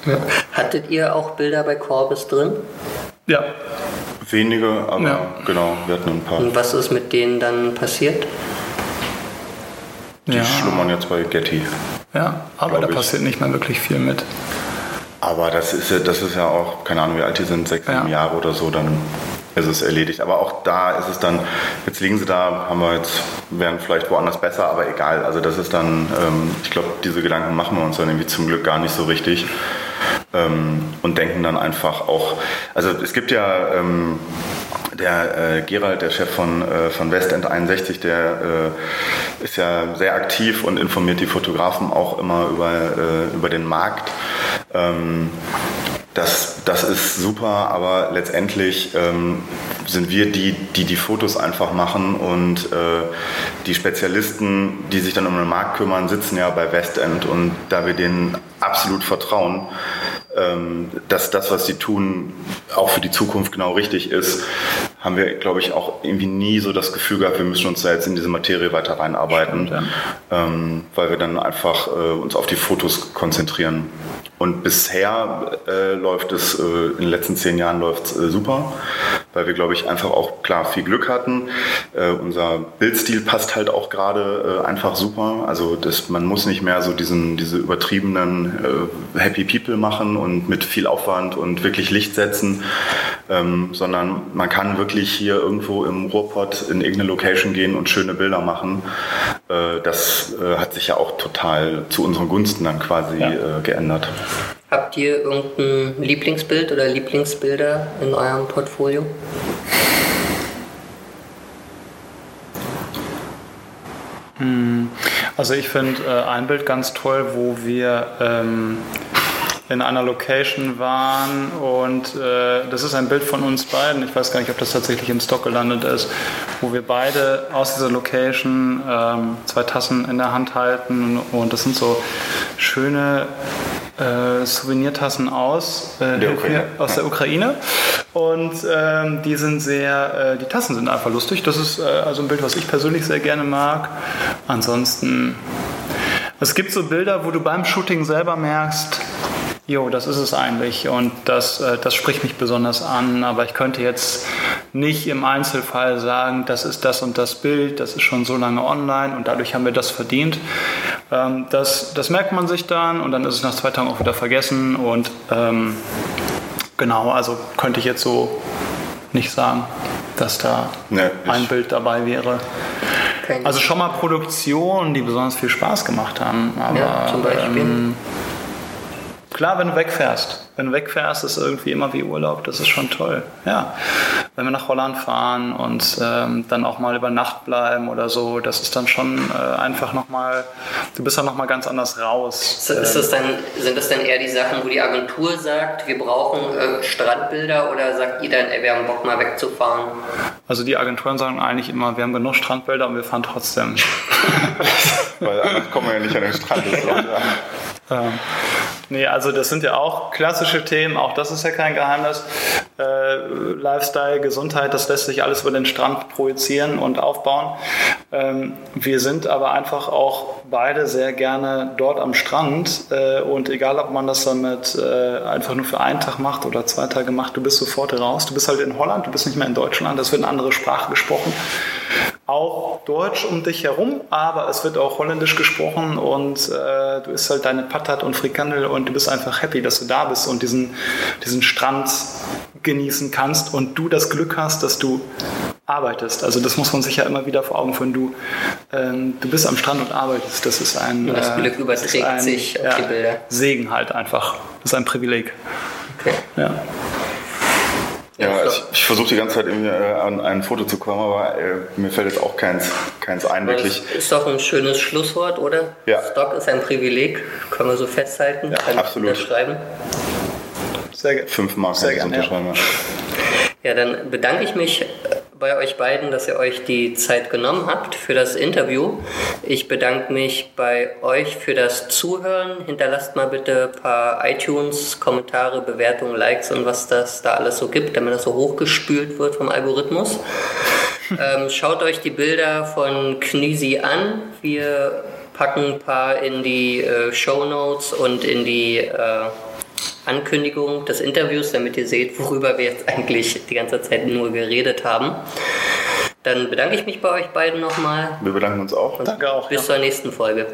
Ja. Hattet ihr auch Bilder bei Corbis drin? Ja. Wenige, aber ja. genau, wir hatten ein paar. Und was ist mit denen dann passiert? Die ja. schlummern jetzt bei Getty. Ja, aber da ich. passiert nicht mehr wirklich viel mit. Aber das ist ja, das ist ja auch, keine Ahnung, wie alt die sind, sechs, sieben ja. Jahre oder so, dann ist es erledigt. Aber auch da ist es dann, jetzt liegen sie da, haben wir jetzt, wären vielleicht woanders besser, aber egal. Also das ist dann, ähm, ich glaube, diese Gedanken machen wir uns dann irgendwie zum Glück gar nicht so richtig. Ähm, und denken dann einfach auch, also es gibt ja ähm, der äh, Gerald, der Chef von, äh, von Westend 61, der äh, ist ja sehr aktiv und informiert die Fotografen auch immer über, äh, über den Markt. Ähm, das, das ist super, aber letztendlich ähm, sind wir die, die die Fotos einfach machen und äh, die Spezialisten, die sich dann um den Markt kümmern, sitzen ja bei Westend und da wir denen absolut vertrauen, dass das, was sie tun, auch für die Zukunft genau richtig ist, haben wir, glaube ich, auch irgendwie nie so das Gefühl gehabt, wir müssen uns da jetzt in diese Materie weiter reinarbeiten, Stimmt, ja. ähm, weil wir dann einfach äh, uns auf die Fotos konzentrieren. Und bisher äh, läuft es, äh, in den letzten zehn Jahren läuft es äh, super, weil wir, glaube ich, einfach auch klar viel Glück hatten. Äh, unser Bildstil passt halt auch gerade äh, einfach super. Also das, man muss nicht mehr so diesen, diese übertriebenen Happy People machen und mit viel Aufwand und wirklich Licht setzen, ähm, sondern man kann wirklich hier irgendwo im Ruhrpott in irgendeine Location gehen und schöne Bilder machen. Äh, das äh, hat sich ja auch total zu unseren Gunsten dann quasi ja. äh, geändert. Habt ihr irgendein Lieblingsbild oder Lieblingsbilder in eurem Portfolio? Hm, also ich finde äh, ein Bild ganz toll, wo wir ähm, in einer Location waren und äh, das ist ein Bild von uns beiden. Ich weiß gar nicht, ob das tatsächlich im Stock gelandet ist, wo wir beide aus dieser Location ähm, zwei Tassen in der Hand halten und das sind so schöne äh, Souvenirtassen aus, äh, der aus der Ukraine. Und ähm, die sind sehr, äh, die Tassen sind einfach lustig. Das ist äh, also ein Bild, was ich persönlich sehr gerne mag. Ansonsten, es gibt so Bilder, wo du beim Shooting selber merkst, Jo, das ist es eigentlich und das, äh, das spricht mich besonders an, aber ich könnte jetzt nicht im Einzelfall sagen, das ist das und das Bild, das ist schon so lange online und dadurch haben wir das verdient. Ähm, das, das merkt man sich dann und dann ist es nach zwei Tagen auch wieder vergessen und ähm, genau, also könnte ich jetzt so nicht sagen, dass da nee, ein Bild dabei wäre. Also schon mal Produktionen, die besonders viel Spaß gemacht haben. Aber, ja, zum Beispiel. Ähm, klar, wenn du wegfährst wenn du wegfährst, ist irgendwie immer wie Urlaub. Das ist schon toll. Ja, wenn wir nach Holland fahren und ähm, dann auch mal über Nacht bleiben oder so, das ist dann schon äh, einfach nochmal, du bist dann nochmal ganz anders raus. Ist das dann, sind das dann eher die Sachen, wo die Agentur sagt, wir brauchen äh, Strandbilder oder sagt ihr dann, ey, wir haben Bock mal wegzufahren? Also die Agenturen sagen eigentlich immer, wir haben genug Strandbilder und wir fahren trotzdem. (laughs) Weil anders kommen wir ja nicht an den Strand. Das (laughs) ähm, nee, also das sind ja auch klassische Themen, auch das ist ja kein Geheimnis. Äh, Lifestyle, Gesundheit, das lässt sich alles über den Strand projizieren und aufbauen. Ähm, wir sind aber einfach auch beide sehr gerne dort am Strand äh, und egal, ob man das damit äh, einfach nur für einen Tag macht oder zwei Tage macht, du bist sofort raus. Du bist halt in Holland, du bist nicht mehr in Deutschland, es wird eine andere Sprache gesprochen auch Deutsch um dich herum, aber es wird auch Holländisch gesprochen und äh, du isst halt deine Patat und Frikandel und du bist einfach happy, dass du da bist und diesen, diesen Strand genießen kannst und du das Glück hast, dass du arbeitest. Also das muss man sich ja immer wieder vor Augen führen. Du, ähm, du bist am Strand und arbeitest. Das ist ein, und das Glück äh, überträgt ein, sich auf ja, die Bilder. Segen halt einfach. Das ist ein Privileg. Okay. Ja. Ja, ich, ich versuche die ganze Zeit irgendwie äh, an ein Foto zu kommen, aber äh, mir fällt jetzt auch keins, keins ein, wirklich. Das ist doch ein schönes Schlusswort, oder? Ja. Stock ist ein Privileg, können wir so festhalten. Ja, Kann absolut. unterschreiben. Sehr gerne. Fünf Mark Sehr gerne, unterschreiben. Ja. ja, dann bedanke ich mich bei euch beiden, dass ihr euch die Zeit genommen habt für das Interview. Ich bedanke mich bei euch für das Zuhören. Hinterlasst mal bitte ein paar iTunes, Kommentare, Bewertungen, Likes und was das da alles so gibt, damit das so hochgespült wird vom Algorithmus. (laughs) ähm, schaut euch die Bilder von Knisi an. Wir packen ein paar in die äh, Show Notes und in die äh, Ankündigung des Interviews, damit ihr seht, worüber wir jetzt eigentlich die ganze Zeit nur geredet haben. Dann bedanke ich mich bei euch beiden nochmal. Wir bedanken uns auch. Danke auch. Bis ja. zur nächsten Folge.